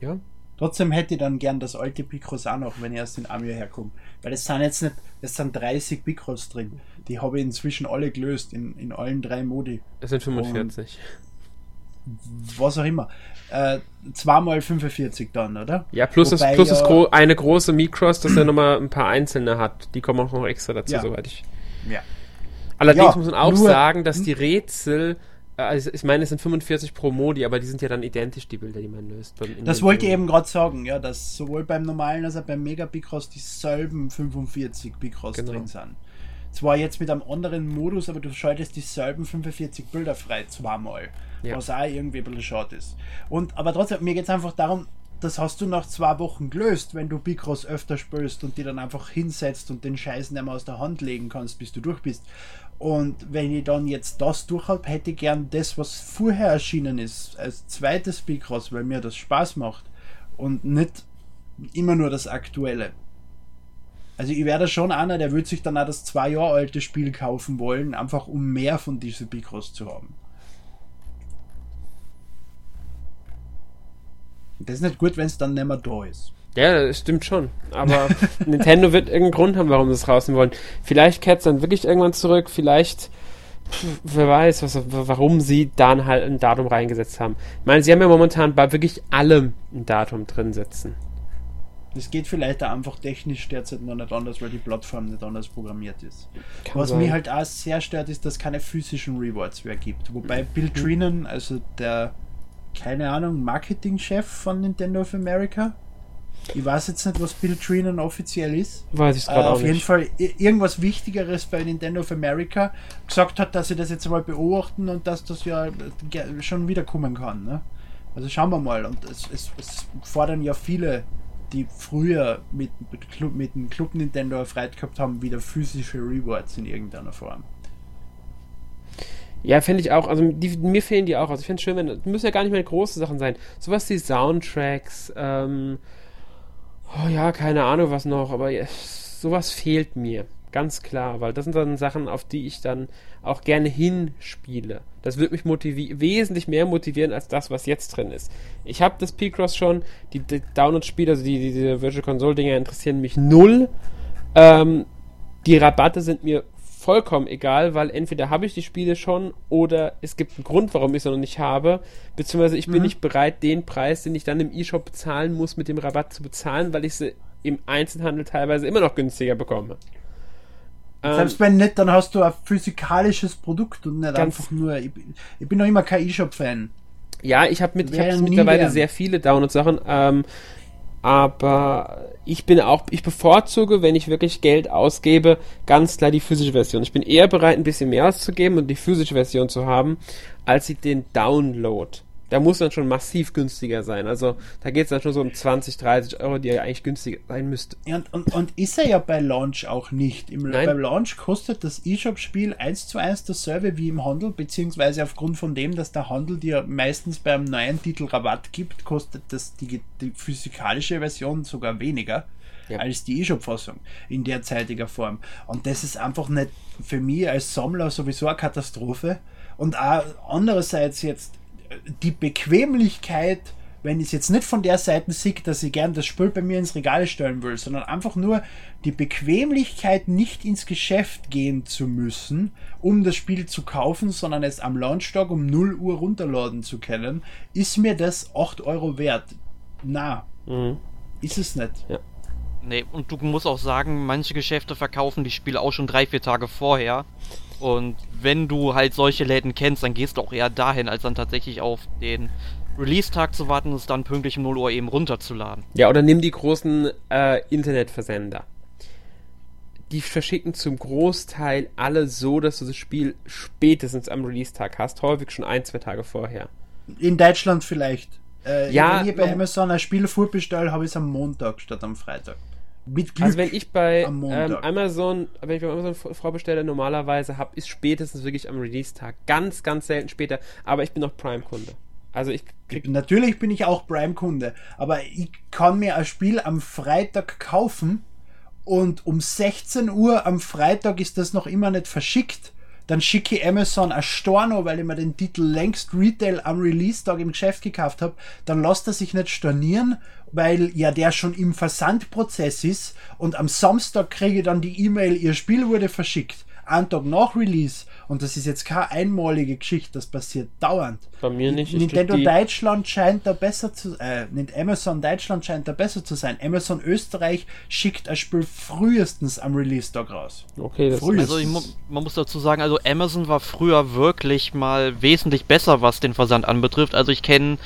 Ja. Trotzdem hätte ich dann gern das alte Picross auch noch, wenn ich erst in Amio herkomme. Weil es sind jetzt nicht, es sind 30 Picross drin. Die habe ich inzwischen alle gelöst, in, in allen drei Modi. Es sind 45. Und was auch immer. Äh, zweimal 45 dann, oder? Ja, plus, Wobei das, plus ja, das gro eine große Micross, dass er nochmal ein paar einzelne hat. Die kommen auch noch extra dazu, ja. soweit ich. Ja. Allerdings ja, muss man auch sagen, dass die Rätsel also ich meine, es sind 45 pro Modi, aber die sind ja dann identisch, die Bilder, die man löst. Das wollte ich eben gerade sagen, ja, dass sowohl beim normalen als auch beim Mega Picross dieselben 45 Picross genau. drin sind. Zwar jetzt mit einem anderen Modus, aber du schaltest dieselben 45 Bilder frei zweimal. Ja. Was auch irgendwie ein bisschen schade ist. Und, aber trotzdem, mir geht es einfach darum, das hast du nach zwei Wochen gelöst, wenn du Picross öfter spürst und die dann einfach hinsetzt und den Scheiß nicht mehr aus der Hand legen kannst, bis du durch bist. Und wenn ich dann jetzt das durch habe, hätte ich gern das, was vorher erschienen ist, als zweites Picross, weil mir das Spaß macht und nicht immer nur das aktuelle. Also ich werde schon einer, der würde sich dann auch das zwei Jahre alte Spiel kaufen wollen, einfach um mehr von diesen Picross zu haben. Das ist nicht gut, wenn es dann nicht mehr da ist. Ja, das stimmt schon. Aber [laughs] Nintendo wird irgendeinen Grund haben, warum sie es rausnehmen wollen. Vielleicht kehrt es dann wirklich irgendwann zurück, vielleicht, wer weiß, was, warum sie dann halt ein Datum reingesetzt haben. Ich meine, sie haben ja momentan bei wirklich allem ein Datum drin sitzen. Das geht vielleicht auch einfach technisch derzeit noch nicht anders, weil die Plattform nicht anders programmiert ist. Kann Was sein. mich halt auch sehr stört, ist, dass es keine physischen Rewards mehr gibt. Wobei Bill Trinan, also der, keine Ahnung, Marketingchef von Nintendo of America, ich weiß jetzt nicht, was Bill Trinan offiziell ist. Weiß ich gerade äh, Auf jeden nicht. Fall irgendwas Wichtigeres bei Nintendo of America gesagt hat, dass sie das jetzt mal beobachten und dass das ja schon wiederkommen kann. Ne? Also schauen wir mal. Und es, es, es fordern ja viele, die früher mit, mit, dem Club Nintendo erfreut gehabt haben, wieder physische Rewards in irgendeiner Form. Ja, finde ich auch. Also die, mir fehlen die auch. Also ich finde es schön, wenn. müssen ja gar nicht mehr große Sachen sein. Sowas wie Soundtracks, ähm, Oh ja, keine Ahnung was noch, aber sowas fehlt mir. Ganz klar, weil das sind dann Sachen, auf die ich dann auch gerne hinspiele. Das wird mich wesentlich mehr motivieren als das, was jetzt drin ist. Ich habe das P-Cross schon, die, die Download-Spiele, also die, diese Virtual Console-Dinger interessieren mich null. Ähm, die Rabatte sind mir vollkommen egal, weil entweder habe ich die Spiele schon oder es gibt einen Grund, warum ich sie noch nicht habe, beziehungsweise ich bin mhm. nicht bereit, den Preis, den ich dann im E-Shop bezahlen muss, mit dem Rabatt zu bezahlen, weil ich sie im Einzelhandel teilweise immer noch günstiger bekomme. Selbst wenn nicht, dann hast du ein physikalisches Produkt und nicht einfach nur. Ich, ich bin noch immer kein E-Shop-Fan. Ja, ich habe mit, ich hab mittlerweile werden. sehr viele Download-Sachen. Ähm, aber ich bin auch, ich bevorzuge, wenn ich wirklich Geld ausgebe, ganz klar die physische Version. Ich bin eher bereit, ein bisschen mehr auszugeben und die physische Version zu haben, als den Download da muss dann schon massiv günstiger sein. Also da geht es dann schon so um 20, 30 Euro, die ja eigentlich günstiger sein müsste. Und, und, und ist er ja bei Launch auch nicht. Im, Nein. Beim Launch kostet das E-Shop-Spiel 1 zu 1 dasselbe wie im Handel, beziehungsweise aufgrund von dem, dass der Handel dir meistens beim neuen Titel Rabatt gibt, kostet das die, die physikalische Version sogar weniger. Ja. als die E-Shop-Fassung in derzeitiger Form. Und das ist einfach nicht für mich als Sammler sowieso eine Katastrophe. Und auch andererseits jetzt die Bequemlichkeit, wenn ich es jetzt nicht von der Seite sehe, dass ich gern das Spiel bei mir ins Regal stellen will, sondern einfach nur die Bequemlichkeit, nicht ins Geschäft gehen zu müssen, um das Spiel zu kaufen, sondern es am Launchtag um 0 Uhr runterladen zu können, ist mir das 8 Euro wert. Na, mhm. ist es nicht. Ja. Nee, und du musst auch sagen, manche Geschäfte verkaufen die Spiele auch schon drei, vier Tage vorher. Und wenn du halt solche Läden kennst, dann gehst du auch eher dahin, als dann tatsächlich auf den Release-Tag zu warten und es dann pünktlich um 0 Uhr eben runterzuladen. Ja, oder nimm die großen äh, Internetversender. Die verschicken zum Großteil alle so, dass du das Spiel spätestens am Release-Tag hast, häufig schon ein, zwei Tage vorher. In Deutschland vielleicht. Äh, ja, wenn ich bei Amazon ein Spiel vorbestelle, habe ich es am Montag statt am Freitag. Mit Glück also wenn ich bei ähm, Amazon, wenn ich bei Amazon vorbestelle, normalerweise habe, ist spätestens wirklich am Release-Tag. Ganz, ganz selten später. Aber ich bin noch Prime-Kunde. Also ich krieg Natürlich bin ich auch Prime-Kunde, aber ich kann mir ein Spiel am Freitag kaufen und um 16 Uhr am Freitag ist das noch immer nicht verschickt dann schicke ich Amazon ein Storno, weil ich mir den Titel längst Retail am Release-Tag im Geschäft gekauft habe, dann lasst er sich nicht stornieren, weil ja der schon im Versandprozess ist und am Samstag kriege ich dann die E-Mail, ihr Spiel wurde verschickt. Einen Tag nach Release. Und das ist jetzt keine einmalige Geschichte, das passiert dauernd. Bei mir nicht. Nintendo Deutschland scheint da besser zu äh, Amazon Deutschland scheint da besser zu sein. Amazon Österreich schickt ein Spiel frühestens am Release-Tag raus. Okay, das Also ich, man muss dazu sagen, also Amazon war früher wirklich mal wesentlich besser, was den Versand anbetrifft. Also ich kenne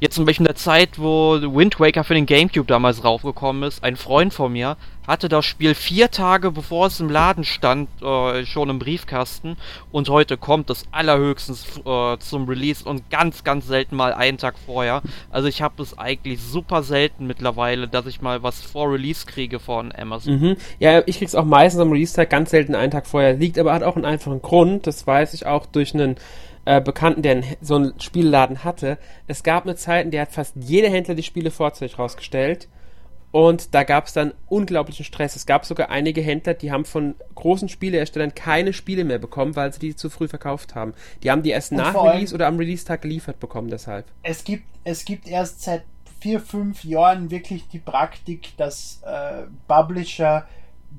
Jetzt zum Beispiel in der Zeit, wo Wind Waker für den Gamecube damals raufgekommen ist, ein Freund von mir hatte das Spiel vier Tage bevor es im Laden stand, äh, schon im Briefkasten und heute kommt es allerhöchstens äh, zum Release und ganz, ganz selten mal einen Tag vorher. Also ich habe es eigentlich super selten mittlerweile, dass ich mal was vor Release kriege von Amazon. Mhm. Ja, ich krieg's auch meistens am Release-Tag ganz selten einen Tag vorher. Liegt aber hat auch einen einfachen Grund, das weiß ich auch durch einen äh, Bekannten, der so einen Spielladen hatte. Es gab eine Zeit, in der hat fast jeder Händler die Spiele vorzeitig rausgestellt. Und da gab es dann unglaublichen Stress. Es gab sogar einige Händler, die haben von großen Spieleherstellern keine Spiele mehr bekommen, weil sie die zu früh verkauft haben. Die haben die erst und nach Release oder am Release-Tag geliefert bekommen deshalb. Es gibt, es gibt erst seit vier, fünf Jahren wirklich die Praktik, dass äh, Publisher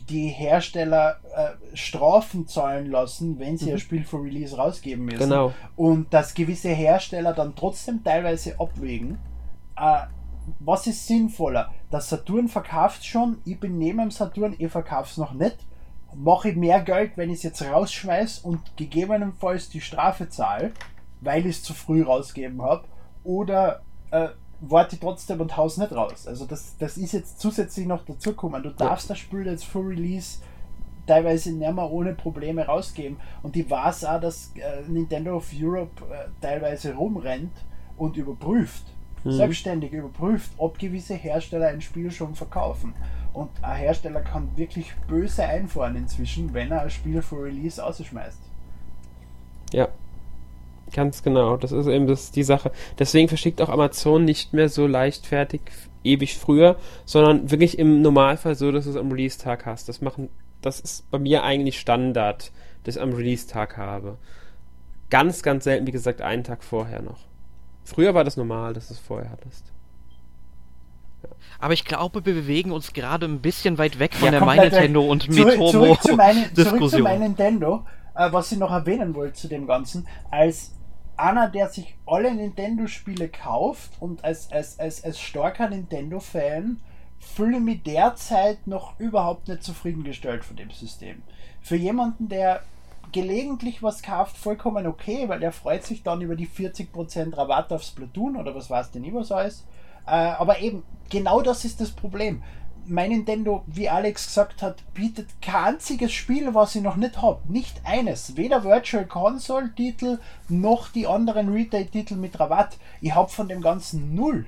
die Hersteller äh, Strafen zahlen lassen, wenn sie mhm. ein Spiel für Release rausgeben müssen. Genau. Und dass gewisse Hersteller dann trotzdem teilweise abwägen, äh, was ist sinnvoller? Der Saturn verkauft schon, ich bin neben dem Saturn, ich verkaufe es noch nicht. Mache ich mehr Geld, wenn ich es jetzt rausschmeiße und gegebenenfalls die Strafe zahle, weil ich es zu früh rausgeben habe? Oder äh, warte trotzdem und haus nicht raus. Also das, das ist jetzt zusätzlich noch dazugekommen. Du darfst ja. das Spiel jetzt vor Release teilweise nicht mehr ohne Probleme rausgeben. Und ich weiß auch, dass äh, Nintendo of Europe äh, teilweise rumrennt und überprüft, mhm. selbstständig überprüft, ob gewisse Hersteller ein Spiel schon verkaufen. Und ein Hersteller kann wirklich böse einfahren inzwischen, wenn er ein Spiel vor Release ausschmeißt. Ja, Ganz genau, das ist eben das, die Sache. Deswegen verschickt auch Amazon nicht mehr so leichtfertig ewig früher, sondern wirklich im Normalfall so, dass du es am Release-Tag hast. Das machen, das ist bei mir eigentlich Standard, dass ich am Release-Tag habe. Ganz, ganz selten, wie gesagt, einen Tag vorher noch. Früher war das normal, dass du es vorher hattest. Aber ich glaube, wir bewegen uns gerade ein bisschen weit weg von ja, der My Nintendo und Mitomo zurück, zu meine, Diskussion. Zurück zu My Nintendo, äh, was ich noch erwähnen wollte zu dem Ganzen, als einer, der sich alle Nintendo-Spiele kauft und als, als, als, als starker Nintendo-Fan fühle mich derzeit noch überhaupt nicht zufriedengestellt von dem System. Für jemanden, der gelegentlich was kauft, vollkommen okay, weil er freut sich dann über die 40% Rabatt auf Splatoon oder was weiß denn immer so ist. Äh, aber eben, genau das ist das Problem mein Nintendo, wie Alex gesagt hat, bietet kein einziges Spiel, was ich noch nicht habe. Nicht eines. Weder Virtual Console Titel noch die anderen Retail-Titel mit Rabatt. Ich habe von dem Ganzen null.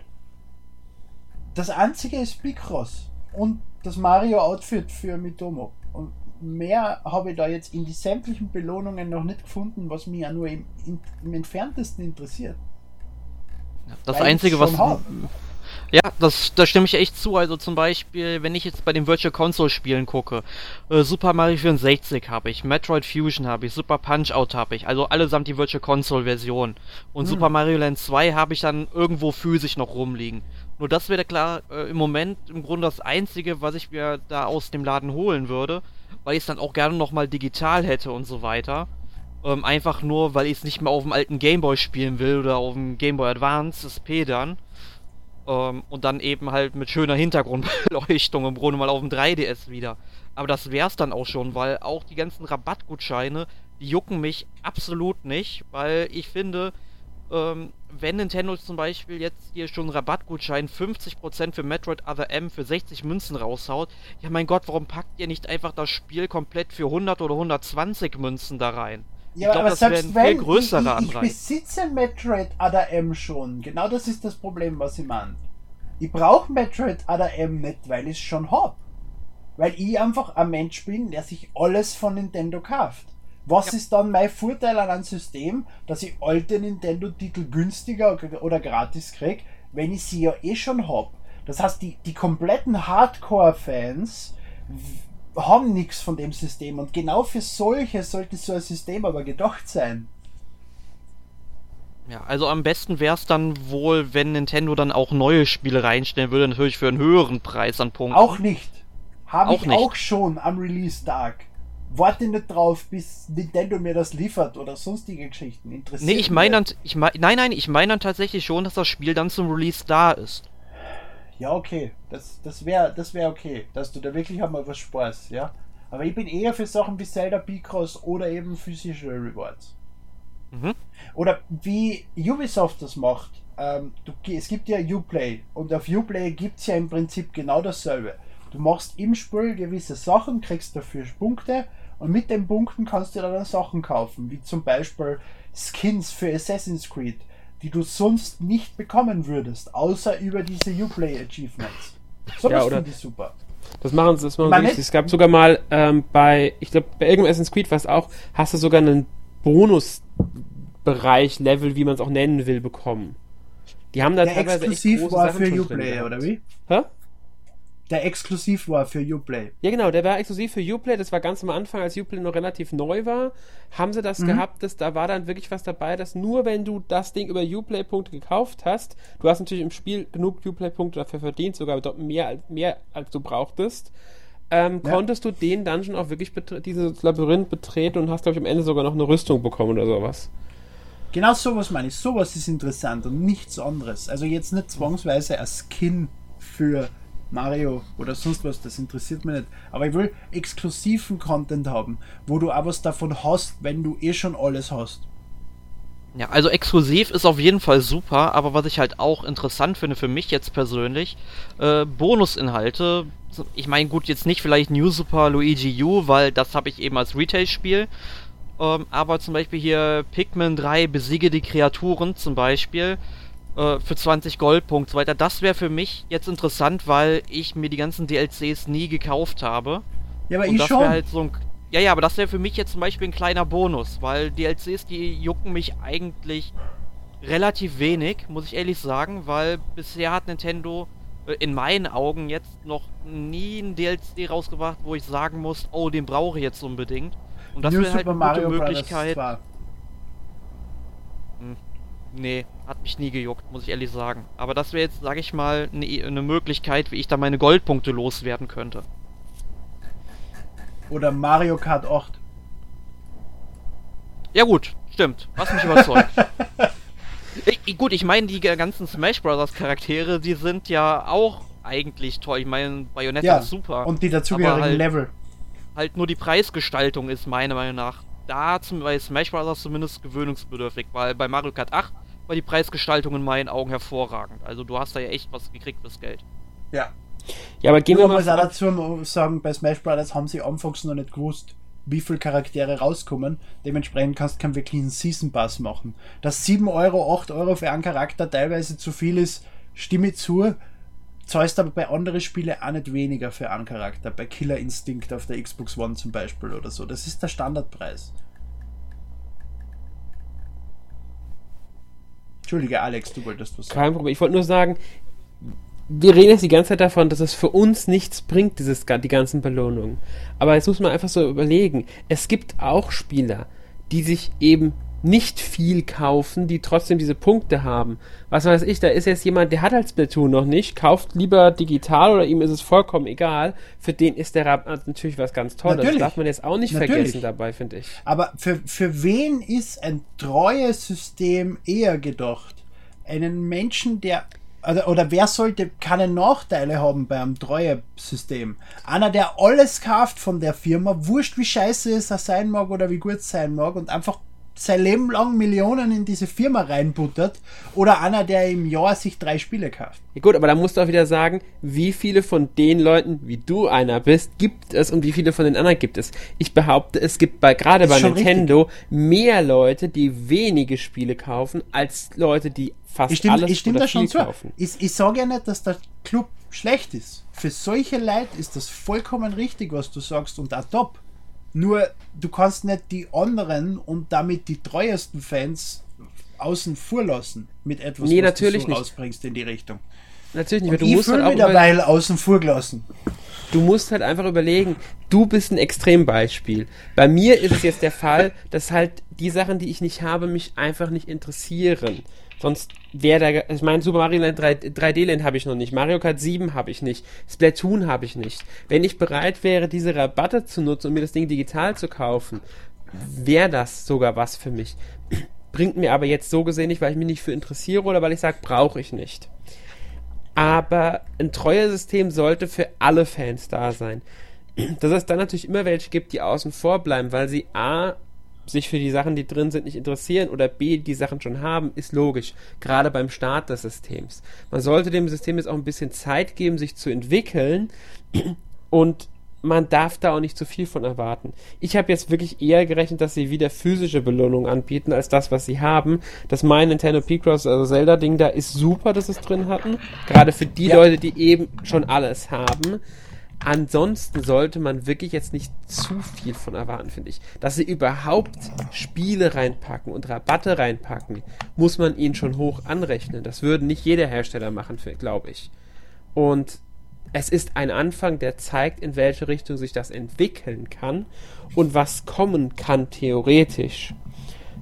Das einzige ist Picross und das Mario Outfit für Mitomo. Und mehr habe ich da jetzt in die sämtlichen Belohnungen noch nicht gefunden, was mich ja nur im, im entferntesten interessiert. Das Weil Einzige, was. Hab. Ja, das, da stimme ich echt zu. Also zum Beispiel, wenn ich jetzt bei den Virtual Console Spielen gucke, äh, Super Mario 64 habe ich, Metroid Fusion habe ich, Super Punch Out habe ich, also allesamt die Virtual Console Version. Und hm. Super Mario Land 2 habe ich dann irgendwo physisch noch rumliegen. Nur das wäre klar äh, im Moment im Grunde das einzige, was ich mir da aus dem Laden holen würde, weil ich es dann auch gerne nochmal digital hätte und so weiter. Ähm, einfach nur, weil ich es nicht mehr auf dem alten Gameboy spielen will oder auf dem Gameboy Advance SP dann. Ähm, und dann eben halt mit schöner Hintergrundbeleuchtung im Grunde mal auf dem 3DS wieder. Aber das wär's dann auch schon, weil auch die ganzen Rabattgutscheine, die jucken mich absolut nicht, weil ich finde, ähm, wenn Nintendo zum Beispiel jetzt hier schon Rabattgutschein 50% für Metroid Other M für 60 Münzen raushaut, ja mein Gott, warum packt ihr nicht einfach das Spiel komplett für 100 oder 120 Münzen da rein? Ja, ich glaub, aber selbst wenn, ich, ich, ich besitze Metroid Other M schon. Genau das ist das Problem, was ich meine. Ich brauche Metroid Other M nicht, weil ich es schon hab. Weil ich einfach ein Mensch bin, der sich alles von Nintendo kauft. Was ja. ist dann mein Vorteil an einem System, dass ich alte Nintendo-Titel günstiger oder gratis kriege, wenn ich sie ja eh schon hab? Das heißt, die, die kompletten Hardcore-Fans haben nichts von dem System und genau für solche sollte so ein System aber gedacht sein. Ja, also am besten wäre es dann wohl, wenn Nintendo dann auch neue Spiele reinstellen würde, natürlich für einen höheren Preis an Punkten. Auch nicht. Habe ich nicht. auch schon am Release-Tag. Warte nicht drauf, bis Nintendo mir das liefert oder sonstige Geschichten. Interessiert nee, ich meine dann, ich mein, nein, nein, ich meine dann tatsächlich schon, dass das Spiel dann zum Release da ist. Ja, okay. Das, das wäre das wär okay, dass du da wirklich einmal was sparst, ja. Aber ich bin eher für Sachen wie Zelda Picross oder eben physische Rewards. Mhm. Oder wie Ubisoft das macht. Ähm, du, es gibt ja Uplay und auf Uplay gibt es ja im Prinzip genau dasselbe. Du machst im Spiel gewisse Sachen, kriegst dafür Punkte und mit den Punkten kannst du dann Sachen kaufen, wie zum Beispiel Skins für Assassin's Creed, die du sonst nicht bekommen würdest, außer über diese Uplay Achievements. So ja, finde ich super. Das machen sie, das machen sie Es gab sogar mal ähm, bei, ich glaube, bei irgendeinem Assassin's Creed was auch, hast du sogar einen Bonusbereich, Level, wie man es auch nennen will, bekommen. Die haben da Der teilweise exklusiv war Sachen für Uplay, oder wie? Hä? Der exklusiv war für Uplay. Ja, genau, der war exklusiv für Uplay. Das war ganz am Anfang, als Uplay noch relativ neu war. Haben sie das mhm. gehabt, dass da war dann wirklich was dabei, dass nur wenn du das Ding über Uplay-Punkte gekauft hast, du hast natürlich im Spiel genug Uplay-Punkte dafür verdient, sogar mehr, mehr als du brauchtest, ähm, ja. konntest du den Dungeon auch wirklich dieses Labyrinth betreten und hast, glaube ich, am Ende sogar noch eine Rüstung bekommen oder sowas. Genau sowas meine ich. Sowas ist interessant und nichts anderes. Also jetzt nicht zwangsweise ein Skin für Mario oder sonst was, das interessiert mich nicht. Aber ich will exklusiven Content haben, wo du auch was davon hast, wenn du eh schon alles hast. Ja, also exklusiv ist auf jeden Fall super, aber was ich halt auch interessant finde für mich jetzt persönlich, äh, Bonusinhalte. Ich meine, gut, jetzt nicht vielleicht New Super Luigi U, weil das habe ich eben als Retail-Spiel. Ähm, aber zum Beispiel hier Pikmin 3 besiege die Kreaturen zum Beispiel äh, für 20 Goldpunkte so weiter. Das wäre für mich jetzt interessant, weil ich mir die ganzen DLCs nie gekauft habe. Ja, aber Und ich das schon. Halt so ein, ja, ja, aber das wäre für mich jetzt zum Beispiel ein kleiner Bonus, weil DLCs, die jucken mich eigentlich relativ wenig, muss ich ehrlich sagen, weil bisher hat Nintendo äh, in meinen Augen jetzt noch nie ein DLC rausgebracht, wo ich sagen muss, oh, den brauche ich jetzt unbedingt. Und das wäre halt eine Mario gute Möglichkeit. Nee, hat mich nie gejuckt, muss ich ehrlich sagen. Aber das wäre jetzt, sage ich mal, eine ne Möglichkeit, wie ich da meine Goldpunkte loswerden könnte. Oder Mario Kart 8. Ja gut, stimmt. Was mich überzeugt. [laughs] ich, gut, ich meine, die ganzen Smash Bros. Charaktere, die sind ja auch eigentlich toll. Ich meine, Bayonetta ja, ist super. Und die dazugehörigen halt, Level. Halt nur die Preisgestaltung ist meiner Meinung nach da zum, bei Smash Bros. zumindest gewöhnungsbedürftig, weil bei Mario Kart 8 war die Preisgestaltung in meinen Augen hervorragend. Also du hast da ja echt was gekriegt fürs Geld. Ja. Ja, aber gehen wir mal. Ich muss auch dazu sagen, bei Smash Bros. haben sie anfangs noch nicht gewusst, wie viele Charaktere rauskommen. Dementsprechend kannst du keinen wirklichen Season Pass machen. Dass 7 Euro, 8 Euro für einen Charakter teilweise zu viel ist, stimme zu. Zahlst aber bei anderen Spielen auch nicht weniger für einen Charakter. Bei Killer Instinct auf der Xbox One zum Beispiel oder so. Das ist der Standardpreis. Entschuldige, Alex, du wolltest was sagen. Kein Problem. Ich wollte nur sagen, wir reden jetzt die ganze Zeit davon, dass es für uns nichts bringt, dieses, die ganzen Belohnungen. Aber jetzt muss man einfach so überlegen, es gibt auch Spieler, die sich eben nicht viel kaufen, die trotzdem diese Punkte haben. Was weiß ich, da ist jetzt jemand, der hat halt Splatoon noch nicht, kauft lieber digital oder ihm ist es vollkommen egal. Für den ist der Rabatt natürlich was ganz Tolles. Natürlich. Das darf man jetzt auch nicht natürlich. vergessen dabei, finde ich. Aber für, für wen ist ein treues System eher gedacht? Einen Menschen, der oder, oder wer sollte keine Nachteile haben beim Treue-System? Einer, der alles kauft von der Firma, wurscht wie scheiße es sein mag oder wie gut es sein mag und einfach sein Leben lang Millionen in diese Firma reinbuttert oder einer, der im Jahr sich drei Spiele kauft. Ja gut, aber da musst du auch wieder sagen, wie viele von den Leuten, wie du einer bist, gibt es und wie viele von den anderen gibt es. Ich behaupte, es gibt bei gerade bei Nintendo richtig. mehr Leute, die wenige Spiele kaufen, als Leute, die fast ich stimme, alles ich stimme da schon zu. kaufen. Ich, ich sage ja nicht, dass der Club schlecht ist. Für solche Leute ist das vollkommen richtig, was du sagst und auch top. Nur du kannst nicht die anderen und damit die treuesten Fans außen vor lassen mit etwas, nee, was natürlich du so rausbringst in die Richtung. Natürlich nicht, und du musst halt auch derweil außen vor gelassen. Du musst halt einfach überlegen, du bist ein Extrembeispiel. Bei mir ist es jetzt der Fall, dass halt die Sachen, die ich nicht habe, mich einfach nicht interessieren. Sonst wäre da, ich meine, Super Mario Land 3, 3D Land habe ich noch nicht, Mario Kart 7 habe ich nicht, Splatoon habe ich nicht. Wenn ich bereit wäre, diese Rabatte zu nutzen und mir das Ding digital zu kaufen, wäre das sogar was für mich. [clears throat] Bringt mir aber jetzt so gesehen nicht, weil ich mich nicht für interessiere oder weil ich sage, brauche ich nicht. Aber ein treuer System sollte für alle Fans da sein. [clears throat] Dass es dann natürlich immer welche gibt, die außen vor bleiben, weil sie A sich für die Sachen, die drin sind, nicht interessieren oder B, die Sachen schon haben, ist logisch. Gerade beim Start des Systems. Man sollte dem System jetzt auch ein bisschen Zeit geben, sich zu entwickeln [clears throat] und man darf da auch nicht zu viel von erwarten. Ich habe jetzt wirklich eher gerechnet, dass sie wieder physische Belohnungen anbieten, als das, was sie haben. Das mein Nintendo Picross, also Zelda-Ding da, ist super, dass sie es drin hatten. Gerade für die ja. Leute, die eben schon alles haben. Ansonsten sollte man wirklich jetzt nicht zu viel von erwarten, finde ich. Dass sie überhaupt Spiele reinpacken und Rabatte reinpacken, muss man ihnen schon hoch anrechnen. Das würde nicht jeder Hersteller machen, glaube ich. Und es ist ein Anfang, der zeigt, in welche Richtung sich das entwickeln kann und was kommen kann theoretisch.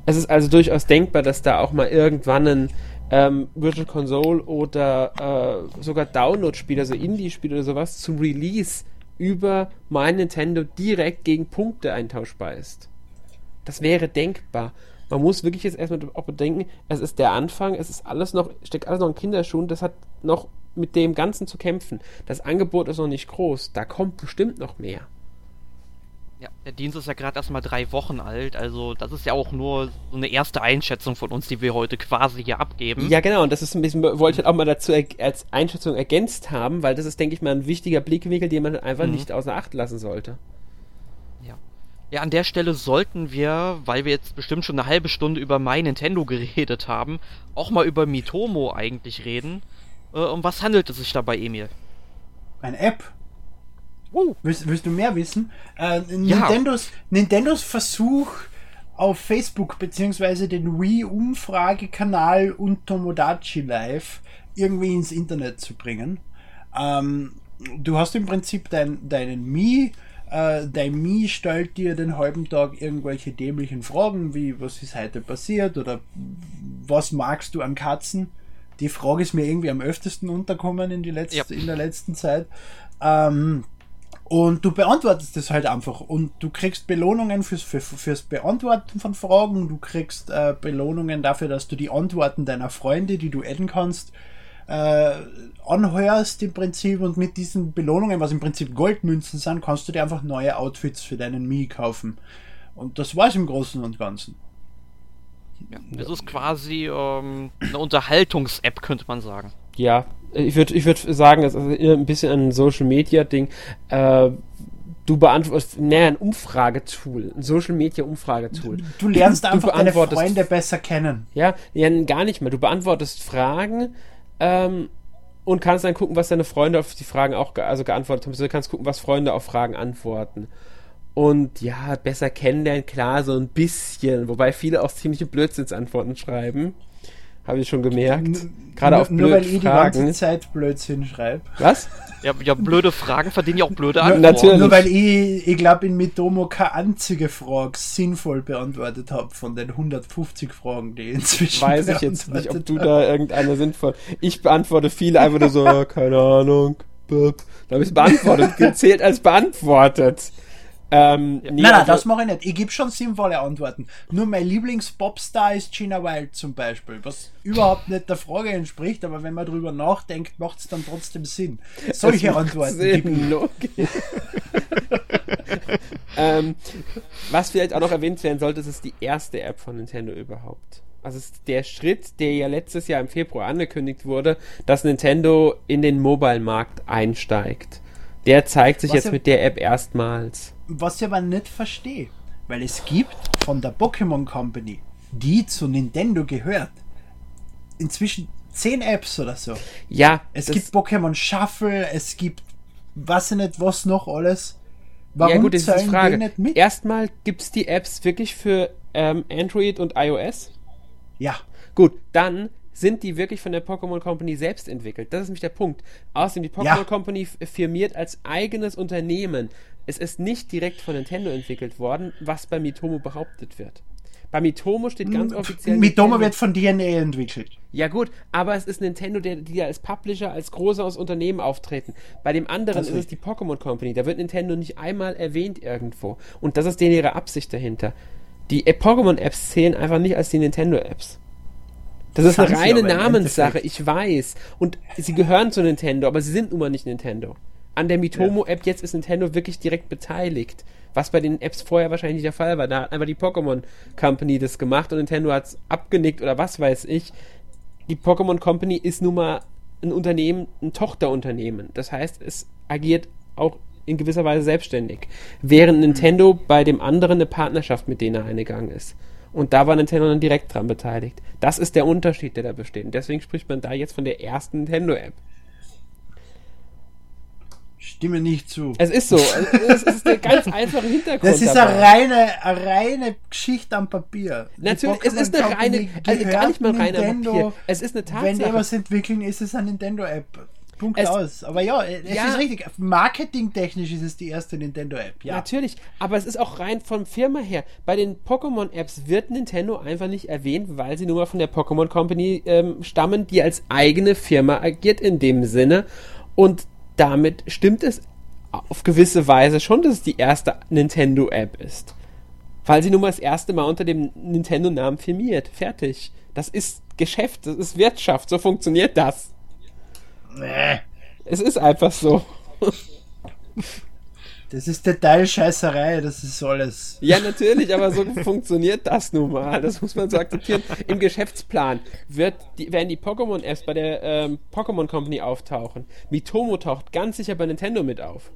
Es ist also durchaus denkbar, dass da auch mal irgendwann ein ähm, Virtual Console oder äh, sogar Download-Spiele, also Indie-Spiele oder sowas zum Release über mein Nintendo direkt gegen Punkte eintauschbar ist. Das wäre denkbar. Man muss wirklich jetzt erstmal auch bedenken, es ist der Anfang, es ist alles noch, steckt alles noch in Kinderschuhen, das hat noch mit dem Ganzen zu kämpfen. Das Angebot ist noch nicht groß. Da kommt bestimmt noch mehr. Ja, der Dienst ist ja gerade erst mal drei Wochen alt, also das ist ja auch nur so eine erste Einschätzung von uns, die wir heute quasi hier abgeben. Ja, genau, und das ist ein bisschen, wollte ich halt auch mal dazu als Einschätzung ergänzt haben, weil das ist, denke ich mal, ein wichtiger Blickwinkel, den man einfach mhm. nicht außer Acht lassen sollte. Ja. Ja, an der Stelle sollten wir, weil wir jetzt bestimmt schon eine halbe Stunde über My Nintendo [laughs] geredet haben, auch mal über Mitomo eigentlich reden. Äh, um was handelt es sich dabei, Emil? Eine App. Uh. Willst, willst, du mehr wissen? Äh, Nintendos, ja. Nintendos Versuch auf Facebook bzw. den Wii-Umfragekanal und Tomodachi Live irgendwie ins Internet zu bringen. Ähm, du hast im Prinzip dein, deinen Mii, äh, dein Mii stellt dir den halben Tag irgendwelche dämlichen Fragen, wie was ist heute passiert oder was magst du an Katzen? Die Frage ist mir irgendwie am öftesten unterkommen in, die letzte, ja. in der letzten Zeit. Ähm, und du beantwortest das halt einfach. Und du kriegst Belohnungen fürs, für, fürs Beantworten von Fragen. Du kriegst äh, Belohnungen dafür, dass du die Antworten deiner Freunde, die du adden kannst, äh, anhörst im Prinzip. Und mit diesen Belohnungen, was im Prinzip Goldmünzen sind, kannst du dir einfach neue Outfits für deinen Mii kaufen. Und das war's im Großen und Ganzen. Ja, das ist quasi ähm, eine Unterhaltungs-App, könnte man sagen. Ja, ich würde ich würd sagen, es ist ein bisschen ein Social-Media-Ding. Äh, du beantwortest, naja, ein Umfragetool, ein Social-Media-Umfragetool. Du, du lernst einfach deine Freunde besser kennen. Ja, ja, gar nicht mehr. Du beantwortest Fragen ähm, und kannst dann gucken, was deine Freunde auf die Fragen auch ge also geantwortet haben. Also du kannst gucken, was Freunde auf Fragen antworten. Und ja, besser kennenlernen, klar, so ein bisschen. Wobei viele auch ziemliche Blödsinnsantworten schreiben. Habe ich schon gemerkt. Gerade auf blöde Nur weil ich die ganze Zeit Blödsinn schreibe. Was? Ja, ja, blöde Fragen verdienen ja auch blöde Antworten. Natürlich. Nur weil ich, ich glaube, in Mitomo keine einzige Frage sinnvoll beantwortet habe von den 150 Fragen, die inzwischen Weiß ich jetzt nicht, ob du da irgendeine sinnvoll... Ich beantworte viele einfach nur so, [laughs] keine Ahnung. Da habe ich es beantwortet, gezählt als beantwortet. Ähm, ja. nee, nein, nein, also, das mache ich nicht. Ich gebe schon sinnvolle Antworten. Nur mein Lieblings-Popstar ist Gina Wild zum Beispiel, was überhaupt nicht der Frage entspricht, aber wenn man drüber nachdenkt, macht es dann trotzdem Sinn. Solche Antworten Sinn, okay. [laughs] ähm, was vielleicht auch noch erwähnt werden sollte, ist die erste App von Nintendo überhaupt. Also es ist der Schritt, der ja letztes Jahr im Februar angekündigt wurde, dass Nintendo in den Mobile-Markt einsteigt. Der zeigt sich was jetzt ja, mit der App erstmals. Was ich aber nicht verstehe, weil es gibt von der Pokémon Company, die zu Nintendo gehört, inzwischen zehn Apps oder so. Ja. Es gibt Pokémon Shuffle, es gibt was nicht was noch alles. Warum ja gut, das ist die Frage. Nicht mit? Erstmal gibt es die Apps wirklich für ähm, Android und iOS. Ja. Gut, dann sind die wirklich von der Pokémon Company selbst entwickelt? Das ist nämlich der Punkt. Außerdem, die Pokémon ja. Company firmiert als eigenes Unternehmen. Es ist nicht direkt von Nintendo entwickelt worden, was bei Mitomo behauptet wird. Bei Mitomo steht ganz offiziell. Mitomo wird von DNA entwickelt. Ja gut, aber es ist Nintendo, der, die ja als Publisher, als großes Unternehmen auftreten. Bei dem anderen ist es die Pokémon Company. Da wird Nintendo nicht einmal erwähnt irgendwo. Und das ist denen ihre Absicht dahinter. Die Pokémon-Apps zählen einfach nicht als die Nintendo-Apps. Das ist eine reine Namenssache, ich weiß. Und sie gehören zu Nintendo, aber sie sind nun mal nicht Nintendo. An der Mitomo-App jetzt ist Nintendo wirklich direkt beteiligt. Was bei den Apps vorher wahrscheinlich nicht der Fall war. Da hat einfach die Pokémon Company das gemacht und Nintendo hat es abgenickt oder was weiß ich. Die Pokémon Company ist nun mal ein Unternehmen, ein Tochterunternehmen. Das heißt, es agiert auch in gewisser Weise selbstständig. Während Nintendo bei dem anderen eine Partnerschaft mit denen eingegangen ist. Und da war Nintendo dann direkt dran beteiligt. Das ist der Unterschied, der da besteht. Und deswegen spricht man da jetzt von der ersten Nintendo-App. Stimme nicht zu. Es ist so. Es ist der ganz einfache Hintergrund. Das ist eine reine, eine reine Geschichte am Papier. Natürlich, es ist eine reine, also gar nicht mal rein am Papier. Es ist eine Tatsache. Wenn die was entwickeln, ist es eine Nintendo-App. Punkt es, aus. Aber ja, es ja, ist richtig. Marketingtechnisch ist es die erste Nintendo-App. Ja. Natürlich, aber es ist auch rein von Firma her. Bei den Pokémon-Apps wird Nintendo einfach nicht erwähnt, weil sie nur mal von der Pokémon Company ähm, stammen, die als eigene Firma agiert in dem Sinne. Und damit stimmt es auf gewisse Weise schon, dass es die erste Nintendo-App ist. Weil sie nun mal das erste Mal unter dem Nintendo-Namen firmiert. Fertig. Das ist Geschäft, das ist Wirtschaft, so funktioniert das. Nee. Es ist einfach so. Das ist Detailscheißerei, das ist alles. Ja, natürlich, aber so funktioniert das nun mal. Das muss man so akzeptieren. Im Geschäftsplan wird die, werden die Pokémon-Apps bei der ähm, Pokémon Company auftauchen. Mitomo taucht ganz sicher bei Nintendo mit auf.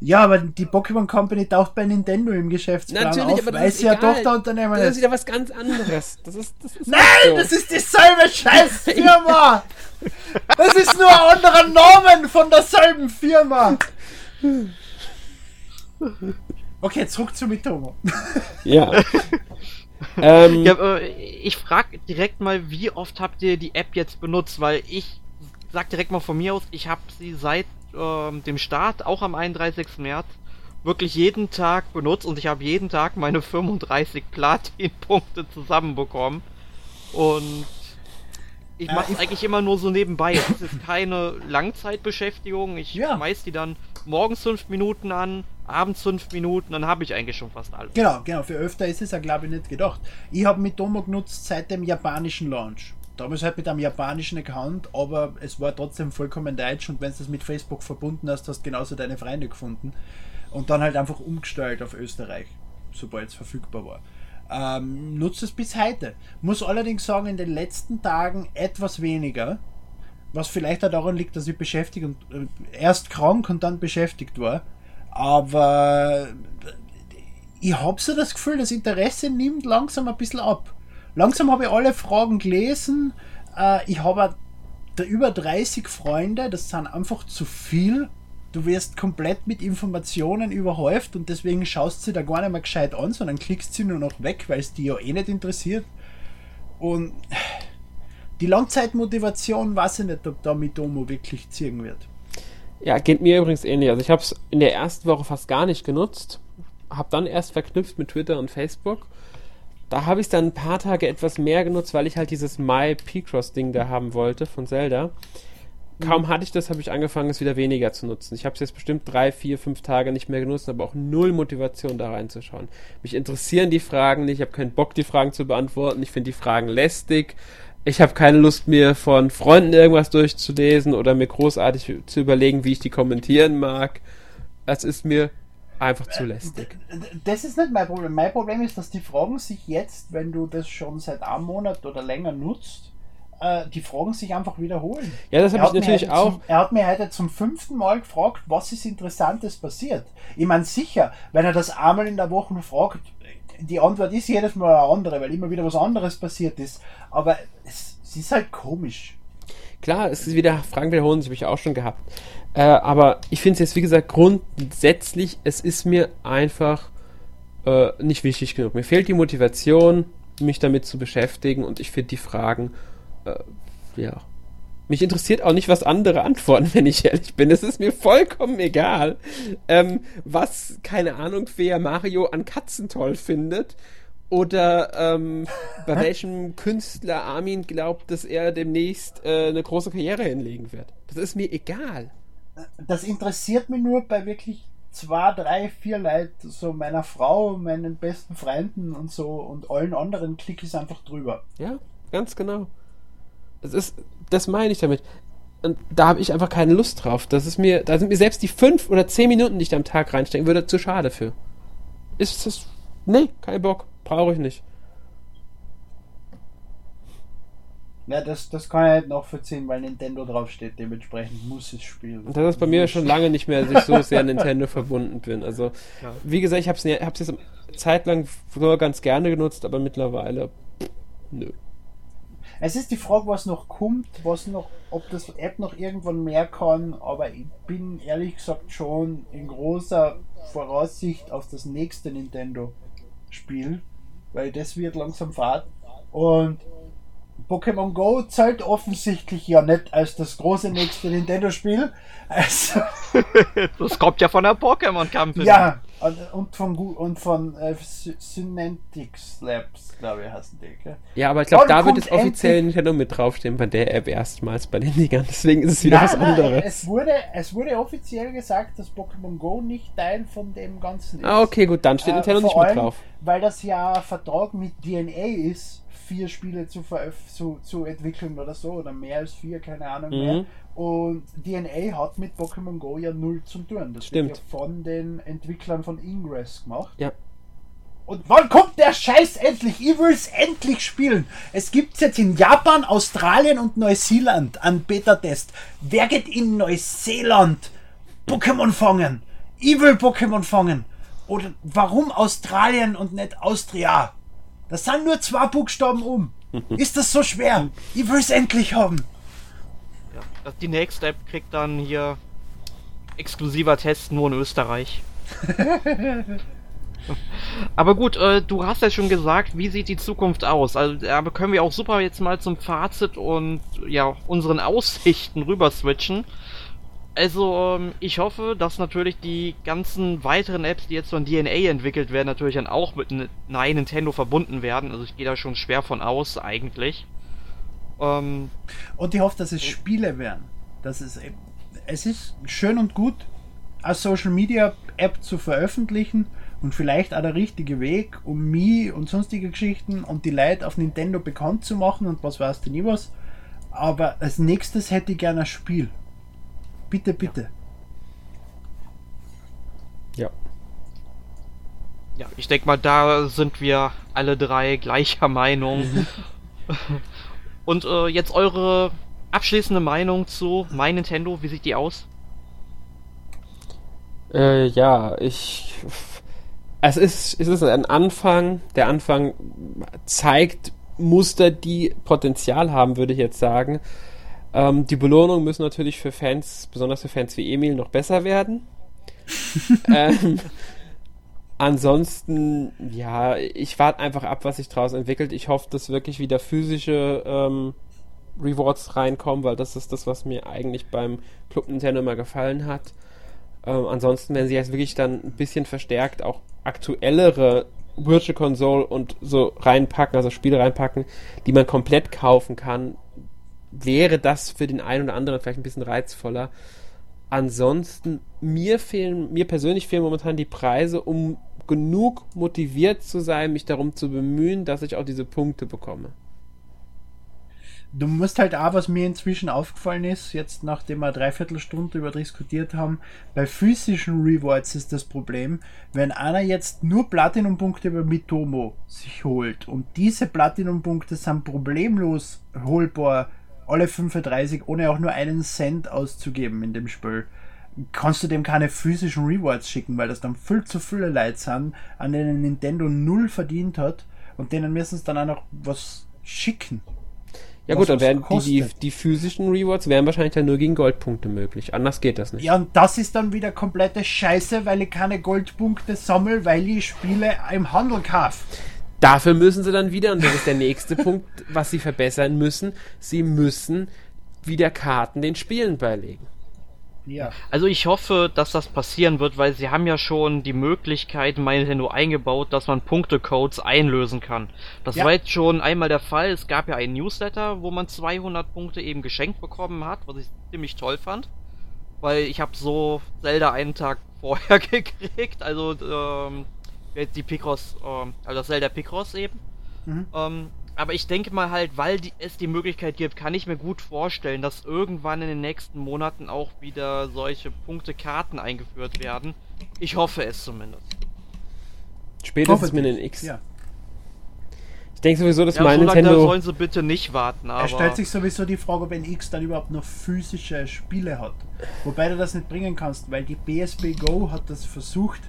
Ja, aber die Pokémon Company taucht bei Nintendo im Geschäftsplan Natürlich, auf, aber das weil sie ja Tochterunternehmen ist. Das ist wieder was ganz anderes. Das ist, das ist Nein, so. das ist dieselbe Scheißfirma! das ist nur ein anderer Namen von derselben Firma! Okay, zurück zu Mitomo. ja. ähm, ja ich frage direkt mal, wie oft habt ihr die App jetzt benutzt? Weil ich sag direkt mal von mir aus, ich habe sie seit äh, dem Start, auch am 31. März, wirklich jeden Tag benutzt und ich habe jeden Tag meine 35 Platin-Punkte zusammenbekommen. Und ich mache es äh, eigentlich immer nur so nebenbei. Es ist keine Langzeitbeschäftigung. Ich ja. schmeiß die dann morgens 5 Minuten an, abends 5 Minuten, dann habe ich eigentlich schon fast alles. Genau, genau. Für öfter ist es ja, glaube ich, nicht gedacht. Ich habe mit Domo genutzt seit dem japanischen Launch damals halt mit einem japanischen Account, aber es war trotzdem vollkommen deutsch und wenn du das mit Facebook verbunden hast, hast du genauso deine Freunde gefunden und dann halt einfach umgestellt auf Österreich, sobald es verfügbar war. Ähm, nutzt es bis heute. Muss allerdings sagen, in den letzten Tagen etwas weniger, was vielleicht auch daran liegt, dass ich beschäftigt und äh, erst krank und dann beschäftigt war. Aber ich habe so das Gefühl, das Interesse nimmt langsam ein bisschen ab. Langsam habe ich alle Fragen gelesen. Äh, ich habe über 30 Freunde, das sind einfach zu viel. Du wirst komplett mit Informationen überhäuft und deswegen schaust sie da gar nicht mehr gescheit an, sondern klickst sie nur noch weg, weil es dich ja eh nicht interessiert. Und die Langzeitmotivation weiß ich nicht, ob da mit Domo wirklich ziehen wird. Ja, geht mir übrigens ähnlich. Also ich habe es in der ersten Woche fast gar nicht genutzt, habe dann erst verknüpft mit Twitter und Facebook da habe ich es dann ein paar Tage etwas mehr genutzt, weil ich halt dieses My P-Cross-Ding da haben wollte von Zelda. Kaum mhm. hatte ich das, habe ich angefangen, es wieder weniger zu nutzen. Ich habe es jetzt bestimmt drei, vier, fünf Tage nicht mehr genutzt, aber auch null Motivation da reinzuschauen. Mich interessieren die Fragen nicht, ich habe keinen Bock, die Fragen zu beantworten. Ich finde die Fragen lästig. Ich habe keine Lust, mir von Freunden irgendwas durchzulesen oder mir großartig zu überlegen, wie ich die kommentieren mag. Es ist mir einfach zu lästig. Das ist nicht mein Problem. Mein Problem ist, dass die Fragen sich jetzt, wenn du das schon seit einem Monat oder länger nutzt, äh, die Fragen sich einfach wiederholen. Ja, das habe ich natürlich auch. Zum, er hat mir heute zum fünften Mal gefragt, was ist Interessantes passiert. Ich meine, sicher, wenn er das einmal in der Woche fragt, die Antwort ist jedes Mal eine andere, weil immer wieder was anderes passiert ist. Aber es, es ist halt komisch. Klar, es ist wieder, Fragen wiederholen sich, habe ich auch schon gehabt. Äh, aber ich finde es jetzt, wie gesagt, grundsätzlich, es ist mir einfach äh, nicht wichtig genug. Mir fehlt die Motivation, mich damit zu beschäftigen und ich finde die Fragen, äh, ja. Mich interessiert auch nicht, was andere antworten, [laughs] wenn ich ehrlich bin. Es ist mir vollkommen egal, ähm, was, keine Ahnung, wer Mario an Katzen toll findet oder ähm, [laughs] bei welchem Künstler Armin glaubt, dass er demnächst äh, eine große Karriere hinlegen wird. Das ist mir egal. Das interessiert mich nur bei wirklich zwei, drei, vier Leuten, so meiner Frau, meinen besten Freunden und so und allen anderen klicke ich einfach drüber. Ja, ganz genau. Das ist, das meine ich damit. Und da habe ich einfach keine Lust drauf. Das ist mir, da sind mir selbst die fünf oder zehn Minuten, die ich da am Tag reinstecken würde, zu schade für. Ist das, nee, kein Bock. Brauche ich nicht. Ja, das, das kann ich halt nachvollziehen, weil Nintendo draufsteht. Dementsprechend muss es spielen. Und das ist bei mir schon lange nicht mehr, dass ich so sehr Nintendo verbunden bin. Also, ja. wie gesagt, ich habe es jetzt zeitlang sogar ganz gerne genutzt, aber mittlerweile, pff, nö. Es ist die Frage, was noch kommt, was noch, ob das App noch irgendwann mehr kann, aber ich bin ehrlich gesagt schon in großer Voraussicht auf das nächste Nintendo-Spiel weil das wird langsam Fahrt. Und Pokémon Go zählt offensichtlich ja nicht als das große nächste Nintendo-Spiel. Also [laughs] das kommt ja von der Pokémon Company. Ja, und von, und von äh, Synetics Labs, glaube ich, heißen die. Gell? Ja, aber ich glaube, da wird es offiziell Nintendo mit draufstehen, bei der App erstmals bei den Dingern. Deswegen ist es wieder nein, was anderes. Nein, es, wurde, es wurde offiziell gesagt, dass Pokémon Go nicht Teil von dem Ganzen ist. Ah, okay, gut, dann steht äh, Nintendo nicht mit drauf. Weil das ja Vertrag mit DNA ist vier Spiele zu, zu, zu entwickeln oder so, oder mehr als vier, keine Ahnung mhm. mehr. Und DNA hat mit Pokémon Go ja null zu tun. Das Stimmt. wird ja von den Entwicklern von Ingress gemacht. Ja. Und wann kommt der Scheiß endlich? Ich will es endlich spielen. Es gibt es jetzt in Japan, Australien und Neuseeland an Beta-Test. Wer geht in Neuseeland Pokémon fangen? Ich will Pokémon fangen. Oder warum Australien und nicht Austria? Das sind nur zwei Buchstaben um. [laughs] Ist das so schwer? Ich will es endlich haben. Ja, die nächste App kriegt dann hier exklusiver Test nur in Österreich. [laughs] Aber gut, äh, du hast ja schon gesagt, wie sieht die Zukunft aus? Also, aber können wir auch super jetzt mal zum Fazit und ja, unseren Aussichten rüber switchen. Also, ähm, ich hoffe, dass natürlich die ganzen weiteren Apps, die jetzt von DNA entwickelt werden, natürlich dann auch mit Nein Nintendo verbunden werden. Also, ich gehe da schon schwer von aus, eigentlich. Ähm, und ich hoffe, dass es Spiele werden. Das ist, es ist schön und gut, als Social Media App zu veröffentlichen und vielleicht auch der richtige Weg, um mich und sonstige Geschichten und die Leute auf Nintendo bekannt zu machen und was weiß du nie was. Aber als nächstes hätte ich gerne ein Spiel. Bitte, bitte. Ja. Ja, ich denke mal, da sind wir alle drei gleicher [laughs] Meinung. [laughs] Und äh, jetzt eure abschließende Meinung zu My Nintendo, wie sieht die aus? Äh, ja, ich. Es ist, es ist ein Anfang. Der Anfang zeigt Muster, die Potenzial haben, würde ich jetzt sagen. Ähm, die Belohnungen müssen natürlich für Fans, besonders für Fans wie Emil, noch besser werden. [laughs] ähm, ansonsten, ja, ich warte einfach ab, was sich daraus entwickelt. Ich hoffe, dass wirklich wieder physische ähm, Rewards reinkommen, weil das ist das, was mir eigentlich beim Club Nintendo immer gefallen hat. Ähm, ansonsten, wenn sie jetzt wirklich dann ein bisschen verstärkt auch aktuellere Virtual Console und so reinpacken, also Spiele reinpacken, die man komplett kaufen kann, wäre das für den einen oder anderen vielleicht ein bisschen reizvoller. Ansonsten, mir fehlen, mir persönlich fehlen momentan die Preise, um genug motiviert zu sein, mich darum zu bemühen, dass ich auch diese Punkte bekomme. Du musst halt auch, was mir inzwischen aufgefallen ist, jetzt nachdem wir dreiviertel Stunde über diskutiert haben, bei physischen Rewards ist das Problem, wenn einer jetzt nur Platinum-Punkte über Mitomo sich holt und diese Platinum-Punkte sind problemlos holbar alle 35, ohne auch nur einen Cent auszugeben in dem Spiel, kannst du dem keine physischen Rewards schicken, weil das dann viel zu viele Leute sind, an denen Nintendo null verdient hat und denen müssen es dann auch noch was schicken. Ja gut, dann werden die, die, die, physischen Rewards wären wahrscheinlich dann nur gegen Goldpunkte möglich. Anders geht das nicht. Ja, und das ist dann wieder komplette Scheiße, weil ich keine Goldpunkte sammle, weil ich Spiele im Handel kaufe. Dafür müssen sie dann wieder, und das ist der nächste [laughs] Punkt, was sie verbessern müssen, sie müssen wieder Karten den Spielen beilegen. Ja. Also ich hoffe, dass das passieren wird, weil sie haben ja schon die Möglichkeit in Nintendo eingebaut, dass man Punktecodes einlösen kann. Das ja. war jetzt schon einmal der Fall. Es gab ja einen Newsletter, wo man 200 Punkte eben geschenkt bekommen hat, was ich ziemlich toll fand. Weil ich habe so Zelda einen Tag [laughs] vorher gekriegt, also ähm, die Picross, ähm, also das Zelda Picross eben. Mhm. Ähm, aber ich denke mal halt, weil die, es die Möglichkeit gibt, kann ich mir gut vorstellen, dass irgendwann in den nächsten Monaten auch wieder solche Punktekarten eingeführt werden. Ich hoffe es zumindest. Spätestens mit den X. Ja. Ich denke sowieso, dass ja, mein so Nintendo. Sollen sie bitte nicht warten. Aber... Es stellt sich sowieso die Frage, ob ein X dann überhaupt noch physische Spiele hat. Wobei du das nicht bringen kannst, weil die BSB Go hat das versucht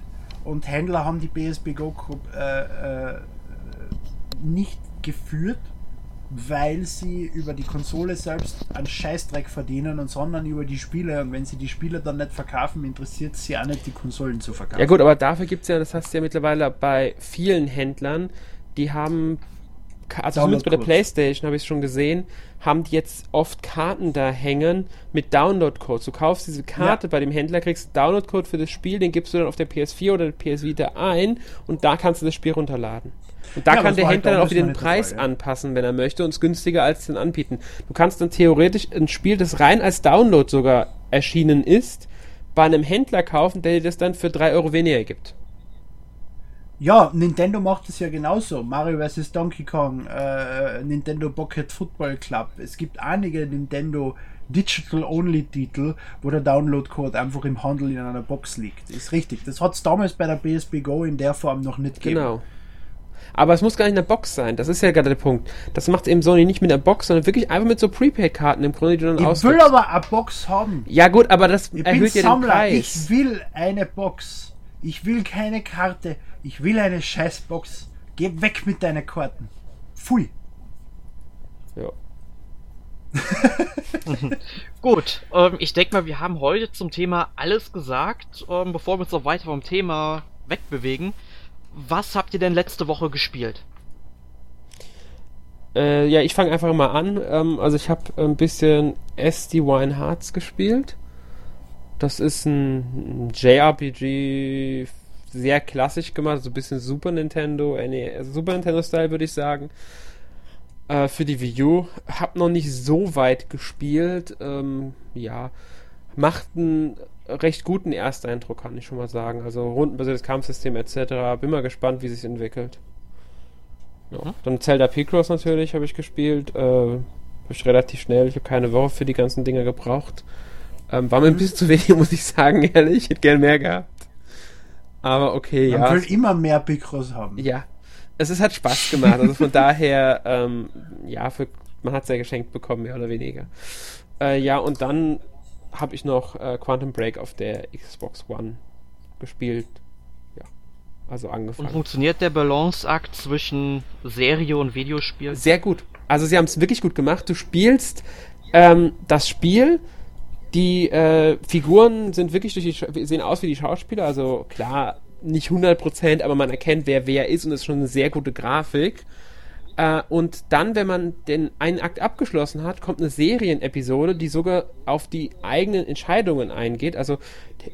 und Händler haben die BSB Go äh, äh, nicht geführt, weil sie über die Konsole selbst einen Scheißdreck verdienen und sondern über die Spiele. Und wenn sie die Spiele dann nicht verkaufen, interessiert sie auch nicht, die Konsolen zu verkaufen. Ja gut, aber dafür gibt es ja, das hast du ja mittlerweile bei vielen Händlern, die haben, also zumindest bei der Playstation habe ich es schon gesehen, haben die jetzt oft Karten da hängen mit Download-Codes. Du kaufst diese Karte ja. bei dem Händler, kriegst Download-Code für das Spiel, den gibst du dann auf der PS4 oder der PS Vita ein und da kannst du das Spiel runterladen. Und da ja, kann der Händler dann auch wieder den Preis Fall, ja. anpassen, wenn er möchte, und es günstiger als den anbieten. Du kannst dann theoretisch ein Spiel, das rein als Download sogar erschienen ist, bei einem Händler kaufen, der dir das dann für 3 Euro weniger gibt. Ja, Nintendo macht es ja genauso. Mario vs. Donkey Kong, äh, Nintendo Pocket Football Club. Es gibt einige Nintendo Digital-Only-Titel, wo der Download-Code einfach im Handel in einer Box liegt. Ist richtig. Das hat es damals bei der PSP Go in der Form noch nicht gegeben. Genau. Aber es muss gar nicht eine Box sein. Das ist ja gerade der Punkt. Das macht eben Sony nicht mit einer Box, sondern wirklich einfach mit so Prepaid-Karten im Grunde, die du dann Ich will aber eine Box haben. Ja gut, aber das ich erhöht ja den Preis. Ich will eine Box. Ich will keine Karte. Ich will eine Scheißbox. Geh weg mit deinen Karten. Pfui. Ja. [laughs] Gut, ähm, ich denke mal, wir haben heute zum Thema alles gesagt. Ähm, bevor wir uns noch weiter vom Thema wegbewegen, was habt ihr denn letzte Woche gespielt? Äh, ja, ich fange einfach mal an. Ähm, also ich habe ein bisschen SD Wine Hearts gespielt. Das ist ein JRPG, sehr klassisch gemacht, so ein bisschen Super Nintendo, äh, nee, also Super Nintendo Style würde ich sagen. Äh, für die Wii U. Hab noch nicht so weit gespielt. Ähm, ja, macht einen recht guten Ersteindruck, kann ich schon mal sagen. Also rundenbasiertes Kampfsystem etc. Bin mal gespannt, wie sich entwickelt. Ja. Mhm. Dann Zelda Picross natürlich habe ich gespielt. Äh, ich relativ schnell. Ich habe keine Woche für die ganzen Dinge gebraucht. Ähm, war mir ein bisschen zu wenig, [laughs] muss ich sagen, ehrlich. Ich hätte gern mehr gehabt. Aber okay, Man ja. Man will immer mehr Picross haben. Ja. Es ist, hat Spaß gemacht. Also von daher, ähm, ja, für, man hat es ja geschenkt bekommen, mehr oder weniger. Äh, ja, und dann habe ich noch äh, Quantum Break auf der Xbox One gespielt. Ja, also angefangen. Und funktioniert der Balanceakt zwischen Serie und Videospiel? Sehr gut. Also sie haben es wirklich gut gemacht. Du spielst ähm, das Spiel. Die äh, Figuren sind wirklich durch die, sehen aus wie die Schauspieler. Also klar, nicht 100%, aber man erkennt, wer wer ist und es ist schon eine sehr gute Grafik. Äh, und dann, wenn man den einen Akt abgeschlossen hat, kommt eine Serienepisode, die sogar auf die eigenen Entscheidungen eingeht. Also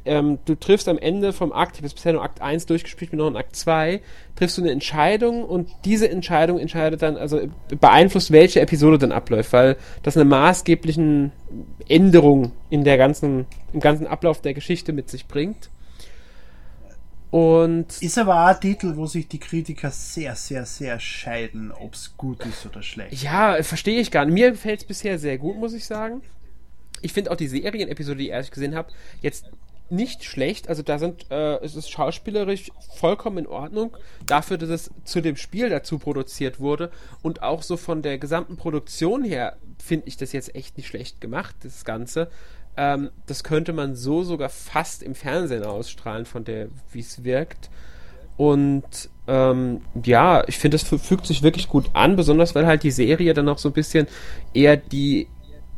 ähm, du triffst am Ende vom Akt, ich habe bisher nur Akt 1 durchgespielt, bin noch in Akt 2, triffst du eine Entscheidung und diese Entscheidung entscheidet dann, also beeinflusst, welche Episode dann abläuft, weil das eine maßgebliche Änderung in der ganzen, im ganzen Ablauf der Geschichte mit sich bringt. Und ist aber auch ein Titel, wo sich die Kritiker sehr, sehr, sehr scheiden, ob es gut ist oder schlecht. Ja, verstehe ich gar nicht. Mir gefällt es bisher sehr gut, muss ich sagen. Ich finde auch die Serienepisode, die ich erst gesehen habe, jetzt nicht schlecht. Also da sind, äh, es ist schauspielerisch vollkommen in Ordnung. Dafür, dass es zu dem Spiel dazu produziert wurde und auch so von der gesamten Produktion her finde ich das jetzt echt nicht schlecht gemacht, das Ganze. Ähm, das könnte man so sogar fast im Fernsehen ausstrahlen, von der, wie es wirkt. Und ähm, ja, ich finde, das fügt sich wirklich gut an, besonders weil halt die Serie dann auch so ein bisschen eher die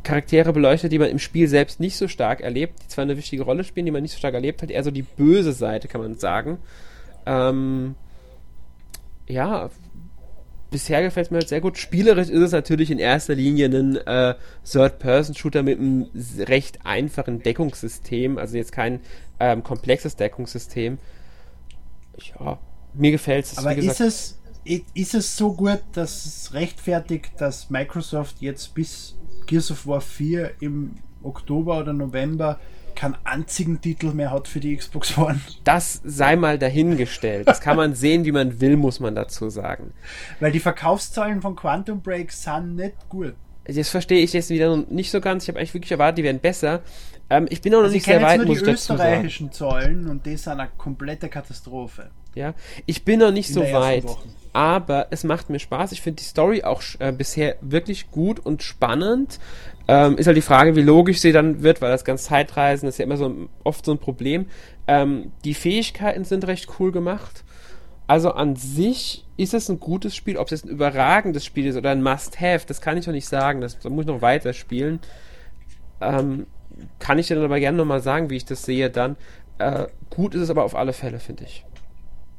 Charaktere beleuchtet, die man im Spiel selbst nicht so stark erlebt, die zwar eine wichtige Rolle spielen, die man nicht so stark erlebt hat, eher so die böse Seite, kann man sagen. Ähm, ja, bisher gefällt es mir halt sehr gut. Spielerisch ist es natürlich in erster Linie ein äh, Third-Person-Shooter mit einem recht einfachen Deckungssystem, also jetzt kein ähm, komplexes Deckungssystem. Ja, mir gefällt es. Aber ist es ist es so gut, dass es rechtfertigt, dass Microsoft jetzt bis Gears of War 4 im Oktober oder November keinen einzigen Titel mehr hat für die Xbox One. Das sei mal dahingestellt. Das kann man sehen, wie man will, muss man dazu sagen. Weil die Verkaufszahlen von Quantum Break sind nicht gut. Das verstehe ich jetzt wieder nicht so ganz. Ich habe eigentlich wirklich erwartet, die werden besser. Ähm, ich bin auch noch also nicht sehr weit, muss ich dazu sagen. Die österreichischen Zahlen und das sind eine komplette Katastrophe. Ja, ich bin noch nicht In so weit. Aber es macht mir Spaß. Ich finde die Story auch äh, bisher wirklich gut und spannend. Ähm, ist halt die Frage, wie logisch sie dann wird, weil das ganz Zeitreisen ist ja immer so oft so ein Problem. Ähm, die Fähigkeiten sind recht cool gemacht. Also an sich ist es ein gutes Spiel. Ob es jetzt ein überragendes Spiel ist oder ein Must-Have, das kann ich noch nicht sagen. Das, das muss ich noch weiter spielen. Ähm, kann ich dir dann aber gerne nochmal sagen, wie ich das sehe dann. Äh, gut ist es aber auf alle Fälle, finde ich.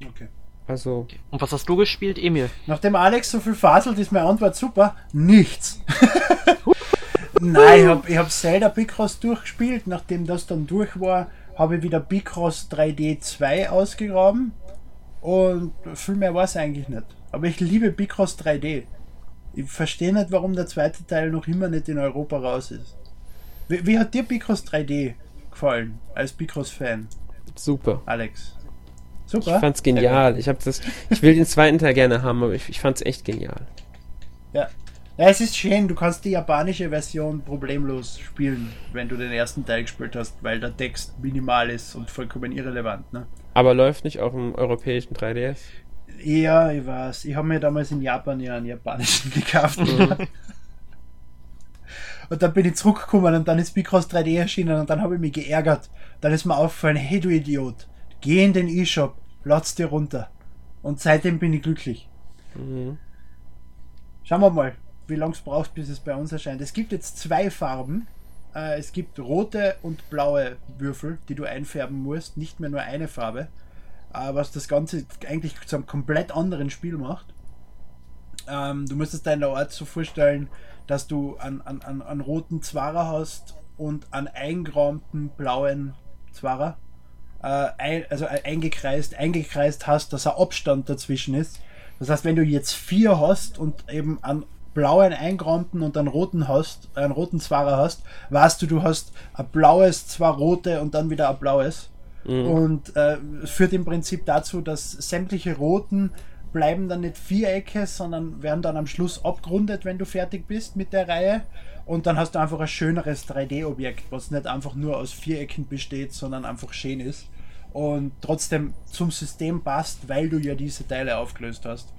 Okay. Also. Und was hast du gespielt, Emil? Nachdem Alex so viel faselt, ist meine Antwort super. Nichts. [laughs] Nein, ich habe ich hab Zelda Picross durchgespielt. Nachdem das dann durch war, habe ich wieder Picross 3D 2 ausgegraben. Und viel mehr war es eigentlich nicht. Aber ich liebe Picross 3D. Ich verstehe nicht, warum der zweite Teil noch immer nicht in Europa raus ist. Wie, wie hat dir Picross 3D gefallen, als Picross-Fan? Super. Alex. Super. Ich fand's genial. Ich, hab das, ich will den zweiten Teil gerne haben, aber ich, ich fand's echt genial. Ja, ja, es ist schön, du kannst die japanische Version problemlos spielen, wenn du den ersten Teil gespielt hast, weil der Text minimal ist und vollkommen irrelevant. Ne? Aber läuft nicht auf dem europäischen 3DS? Ja, ich weiß. Ich habe mir damals in Japan ja einen japanischen [laughs] gekauft. Mhm. und dann bin ich zurückgekommen und dann ist Picross 3D erschienen und dann habe ich mich geärgert. Dann ist mir aufgefallen, hey du Idiot, geh in den E-Shop, lad's dir runter. Und seitdem bin ich glücklich. Mhm. Schauen wir mal wie lange es braucht, bis es bei uns erscheint. Es gibt jetzt zwei Farben. Äh, es gibt rote und blaue Würfel, die du einfärben musst, nicht mehr nur eine Farbe. Äh, was das Ganze eigentlich zu einem komplett anderen Spiel macht. Ähm, du musst es deiner Art so vorstellen, dass du einen, einen, einen roten Zwarer hast und einen eingerahmten blauen Zwarer. Äh, also eingekreist, eingekreist hast, dass ein Abstand dazwischen ist. Das heißt, wenn du jetzt vier hast und eben einen blauen eingerahmten und einen roten hast, einen roten Zwarer hast, weißt du, du hast ein blaues, zwei rote und dann wieder ein blaues. Mhm. Und äh, führt im Prinzip dazu, dass sämtliche roten bleiben dann nicht Vierecke, sondern werden dann am Schluss abgerundet, wenn du fertig bist mit der Reihe. Und dann hast du einfach ein schöneres 3D-Objekt, was nicht einfach nur aus Vierecken besteht, sondern einfach schön ist. Und trotzdem zum System passt, weil du ja diese Teile aufgelöst hast.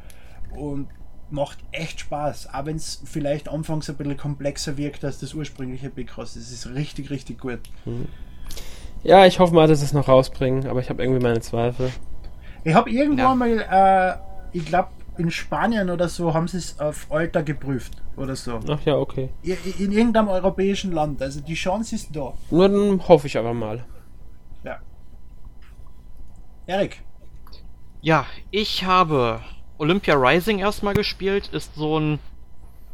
Und macht echt Spaß, auch wenn es vielleicht anfangs ein bisschen komplexer wirkt als das ursprüngliche Picross. Es ist richtig, richtig gut. Mhm. Ja, ich hoffe mal, dass es noch rausbringen, aber ich habe irgendwie meine Zweifel. Ich habe irgendwann ja. mal, äh, ich glaube, in Spanien oder so haben sie es auf Alter geprüft oder so. Ach ja, okay. In, in irgendeinem europäischen Land, also die Chance ist da. Nur dann hoffe ich aber mal. Ja. Erik. Ja, ich habe Olympia Rising erstmal gespielt. Ist so ein,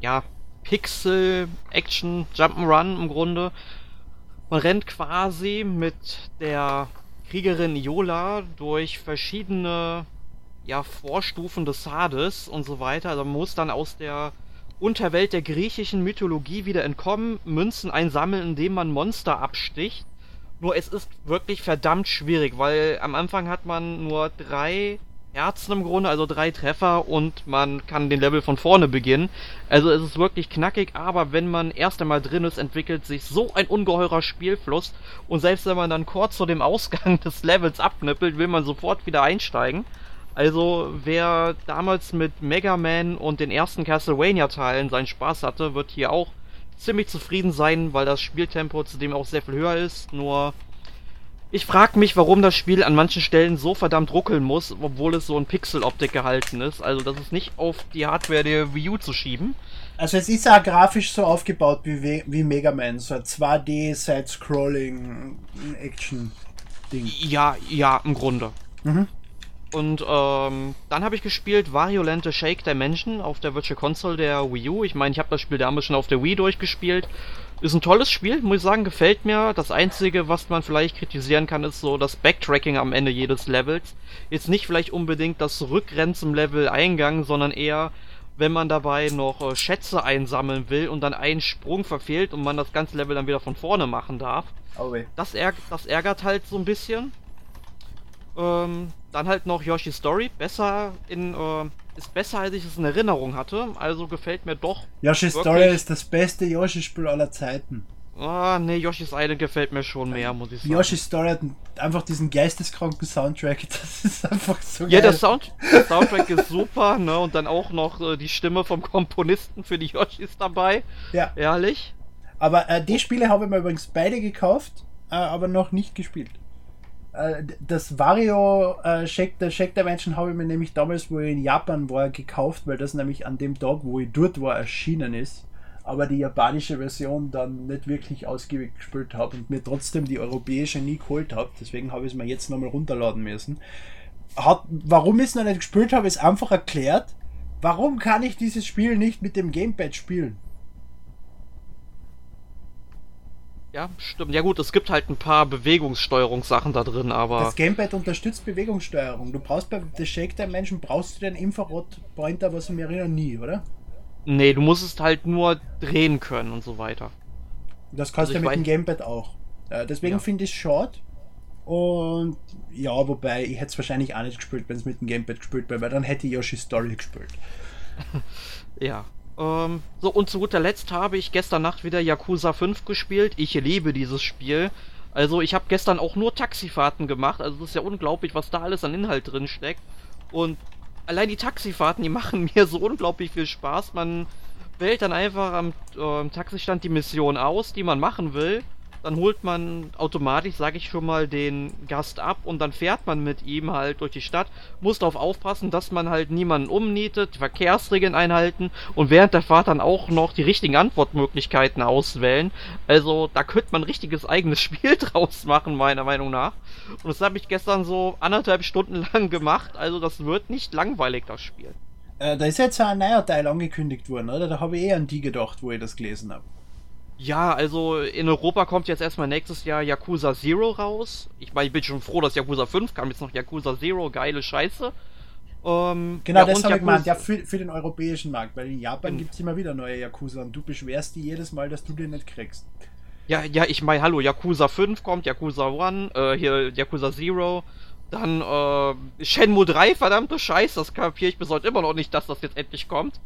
ja, Pixel-Action-Jump'n'Run im Grunde. Man rennt quasi mit der Kriegerin Iola durch verschiedene ja, Vorstufen des Hades und so weiter. Also man muss dann aus der Unterwelt der griechischen Mythologie wieder entkommen, Münzen einsammeln, indem man Monster absticht. Nur es ist wirklich verdammt schwierig, weil am Anfang hat man nur drei Herzen im Grunde, also drei Treffer und man kann den Level von vorne beginnen. Also es ist wirklich knackig, aber wenn man erst einmal drin ist, entwickelt sich so ein ungeheurer Spielfluss und selbst wenn man dann kurz vor dem Ausgang [laughs] des Levels abnippelt, will man sofort wieder einsteigen. Also wer damals mit Mega Man und den ersten Castlevania-Teilen seinen Spaß hatte, wird hier auch ziemlich zufrieden sein, weil das Spieltempo zudem auch sehr viel höher ist. Nur ich frage mich, warum das Spiel an manchen Stellen so verdammt ruckeln muss, obwohl es so in Pixeloptik gehalten ist. Also das ist nicht auf die Hardware der Wii U zu schieben. Also es ist ja grafisch so aufgebaut wie, wie Mega Man, so ein 2D Side-Scrolling Action Ding. Ja, ja, im Grunde. Mhm. Und ähm, dann habe ich gespielt Variolente Shake Dimension auf der Virtual Console der Wii U. Ich meine, ich habe das Spiel damals schon auf der Wii durchgespielt. Ist ein tolles Spiel, muss ich sagen, gefällt mir. Das Einzige, was man vielleicht kritisieren kann, ist so das Backtracking am Ende jedes Levels. Jetzt nicht vielleicht unbedingt das Rückrennen zum Level-Eingang, sondern eher, wenn man dabei noch äh, Schätze einsammeln will und dann einen Sprung verfehlt und man das ganze Level dann wieder von vorne machen darf. Oh weh. Das, ärg das ärgert halt so ein bisschen. Ähm, dann halt noch Yoshi's Story. Besser in, äh, ist besser, als ich es in Erinnerung hatte. Also gefällt mir doch. Yoshi's Story ist das beste Yoshi-Spiel aller Zeiten. Ah, nee, Yoshi's Island gefällt mir schon mehr, muss ich sagen. Yoshi's Story hat einfach diesen geisteskranken Soundtrack. [laughs] Das ist einfach so Ja, der, Sound, der Soundtrack ist super, ne? Und dann auch noch äh, die Stimme vom Komponisten für die Yoshis dabei. Ja. Ehrlich. Aber äh, die Spiele habe ich mir übrigens beide gekauft, äh, aber noch nicht gespielt. Äh, das Wario äh, Shake, der Shake Dimension habe ich mir nämlich damals, wo ich in Japan war, gekauft, weil das nämlich an dem Tag, wo ich dort war, erschienen ist. Aber die japanische Version dann nicht wirklich ausgiebig gespielt habe und mir trotzdem die europäische nie geholt habe. Deswegen habe ich es mir jetzt nochmal runterladen müssen. Hat, warum ich es noch nicht gespielt habe, ist einfach erklärt. Warum kann ich dieses Spiel nicht mit dem Gamepad spielen? Ja, stimmt. Ja gut, es gibt halt ein paar Bewegungssteuerungssachen da drin, aber. Das Gamepad unterstützt Bewegungssteuerung. Du brauchst bei The Shake Dimension brauchst du den Infrarot-Pointer, was ich mir erinnere, nie, oder? Nee, du musst es halt nur drehen können und so weiter. Das kannst also du mit dem Gamepad auch. Äh, deswegen ja. finde ich es short. Und ja, wobei ich hätte es wahrscheinlich auch nicht gespielt, wenn es mit dem Gamepad gespielt wäre, weil dann hätte ich Yoshi Story gespielt. [laughs] ja. Ähm, so, und zu guter Letzt habe ich gestern Nacht wieder Yakuza 5 gespielt. Ich liebe dieses Spiel. Also ich habe gestern auch nur Taxifahrten gemacht. Also es ist ja unglaublich, was da alles an Inhalt drin steckt. Und allein die Taxifahrten, die [laughs] machen mir so unglaublich viel Spaß. Man wählt dann einfach am äh, Taxistand die Mission aus, die man machen will dann holt man automatisch, sage ich schon mal, den Gast ab und dann fährt man mit ihm halt durch die Stadt. Muss darauf aufpassen, dass man halt niemanden umnietet, Verkehrsregeln einhalten und während der Fahrt dann auch noch die richtigen Antwortmöglichkeiten auswählen. Also da könnte man ein richtiges eigenes [laughs] Spiel draus machen, meiner Meinung nach. Und das habe ich gestern so anderthalb Stunden lang gemacht. Also das wird nicht langweilig, das Spiel. Äh, da ist jetzt ein neuer Teil angekündigt worden, oder? Da habe ich eh an die gedacht, wo ich das gelesen habe. Ja, also in Europa kommt jetzt erstmal nächstes Jahr Yakuza Zero raus. Ich meine, ich bin schon froh, dass Yakuza 5 kam, jetzt noch Yakuza Zero, geile Scheiße. Ähm, genau, ja, das habe ich gemeint, ja, für, für den europäischen Markt, weil in Japan mhm. gibt es immer wieder neue Yakuza und du beschwerst die jedes Mal, dass du den nicht kriegst. Ja, ja, ich meine, hallo, Yakuza 5 kommt, Yakuza 1, äh, hier Yakuza Zero, dann äh, Shenmue 3, verdammte Scheiße, das kapiere ich bis heute immer noch nicht, dass das jetzt endlich kommt.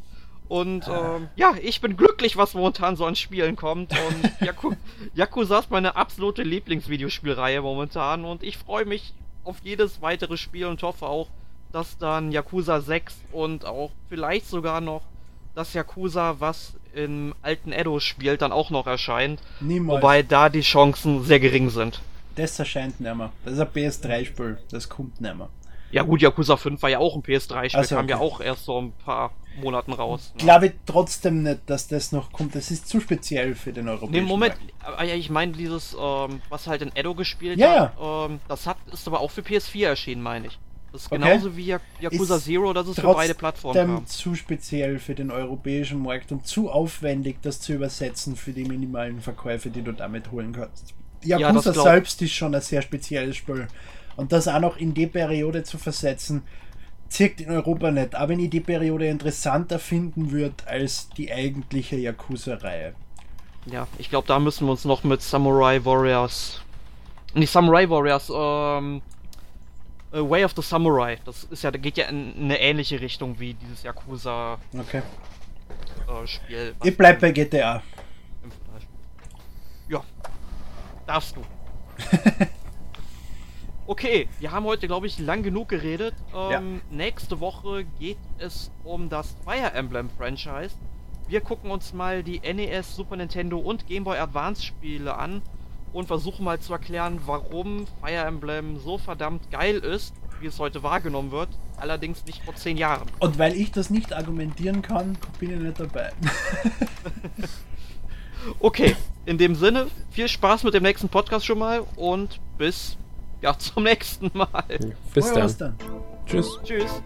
Und ah. ähm, ja, ich bin glücklich, was momentan so an Spielen kommt. Und [laughs] Yaku Yakuza ist meine absolute Lieblingsvideospielreihe momentan. Und ich freue mich auf jedes weitere Spiel und hoffe auch, dass dann Yakuza 6 und auch vielleicht sogar noch das Yakuza, was im alten Edo spielt, dann auch noch erscheint. Niemals. Wobei da die Chancen sehr gering sind. Das erscheint nicht mehr. Das ist ein PS3-Spiel. Das kommt nicht mehr. Ja gut, Yakuza 5 war ja auch ein PS3-Spiel, also, kam okay. ja auch erst so ein paar Monaten raus. Ne? Glaube ich trotzdem nicht, dass das noch kommt. Das ist zu speziell für den europäischen Nee, Moment, Markt. ich meine dieses, ähm, was halt in Edo gespielt ja, hat. Ähm, das hat, ist aber auch für PS4 erschienen, meine ich. Das ist okay. genauso wie Yakuza ist Zero, das ist für beide Plattformen kam. zu speziell für den europäischen Markt und zu aufwendig, das zu übersetzen für die minimalen Verkäufe, die du damit holen kannst. Yakuza ja, selbst ist schon ein sehr spezielles Spiel. Und das auch noch in die Periode zu versetzen, zirkt in Europa nicht. Aber wenn ich die Periode interessanter finden würde als die eigentliche Yakuza-Reihe. Ja, ich glaube, da müssen wir uns noch mit Samurai Warriors. Nicht Samurai Warriors, ähm. Way of the Samurai. Das ist ja, geht ja in eine ähnliche Richtung wie dieses Yakuza okay. äh, Spiel. Ich bleib bei GTA. Ja. Darfst du. [laughs] Okay, wir haben heute, glaube ich, lang genug geredet. Ähm, ja. Nächste Woche geht es um das Fire Emblem Franchise. Wir gucken uns mal die NES, Super Nintendo und Game Boy Advance Spiele an und versuchen mal zu erklären, warum Fire Emblem so verdammt geil ist, wie es heute wahrgenommen wird. Allerdings nicht vor zehn Jahren. Und weil ich das nicht argumentieren kann, bin ich nicht dabei. [laughs] okay, in dem Sinne, viel Spaß mit dem nächsten Podcast schon mal und bis ja, zum nächsten Mal. Bis dann. Tschüss. Tschüss.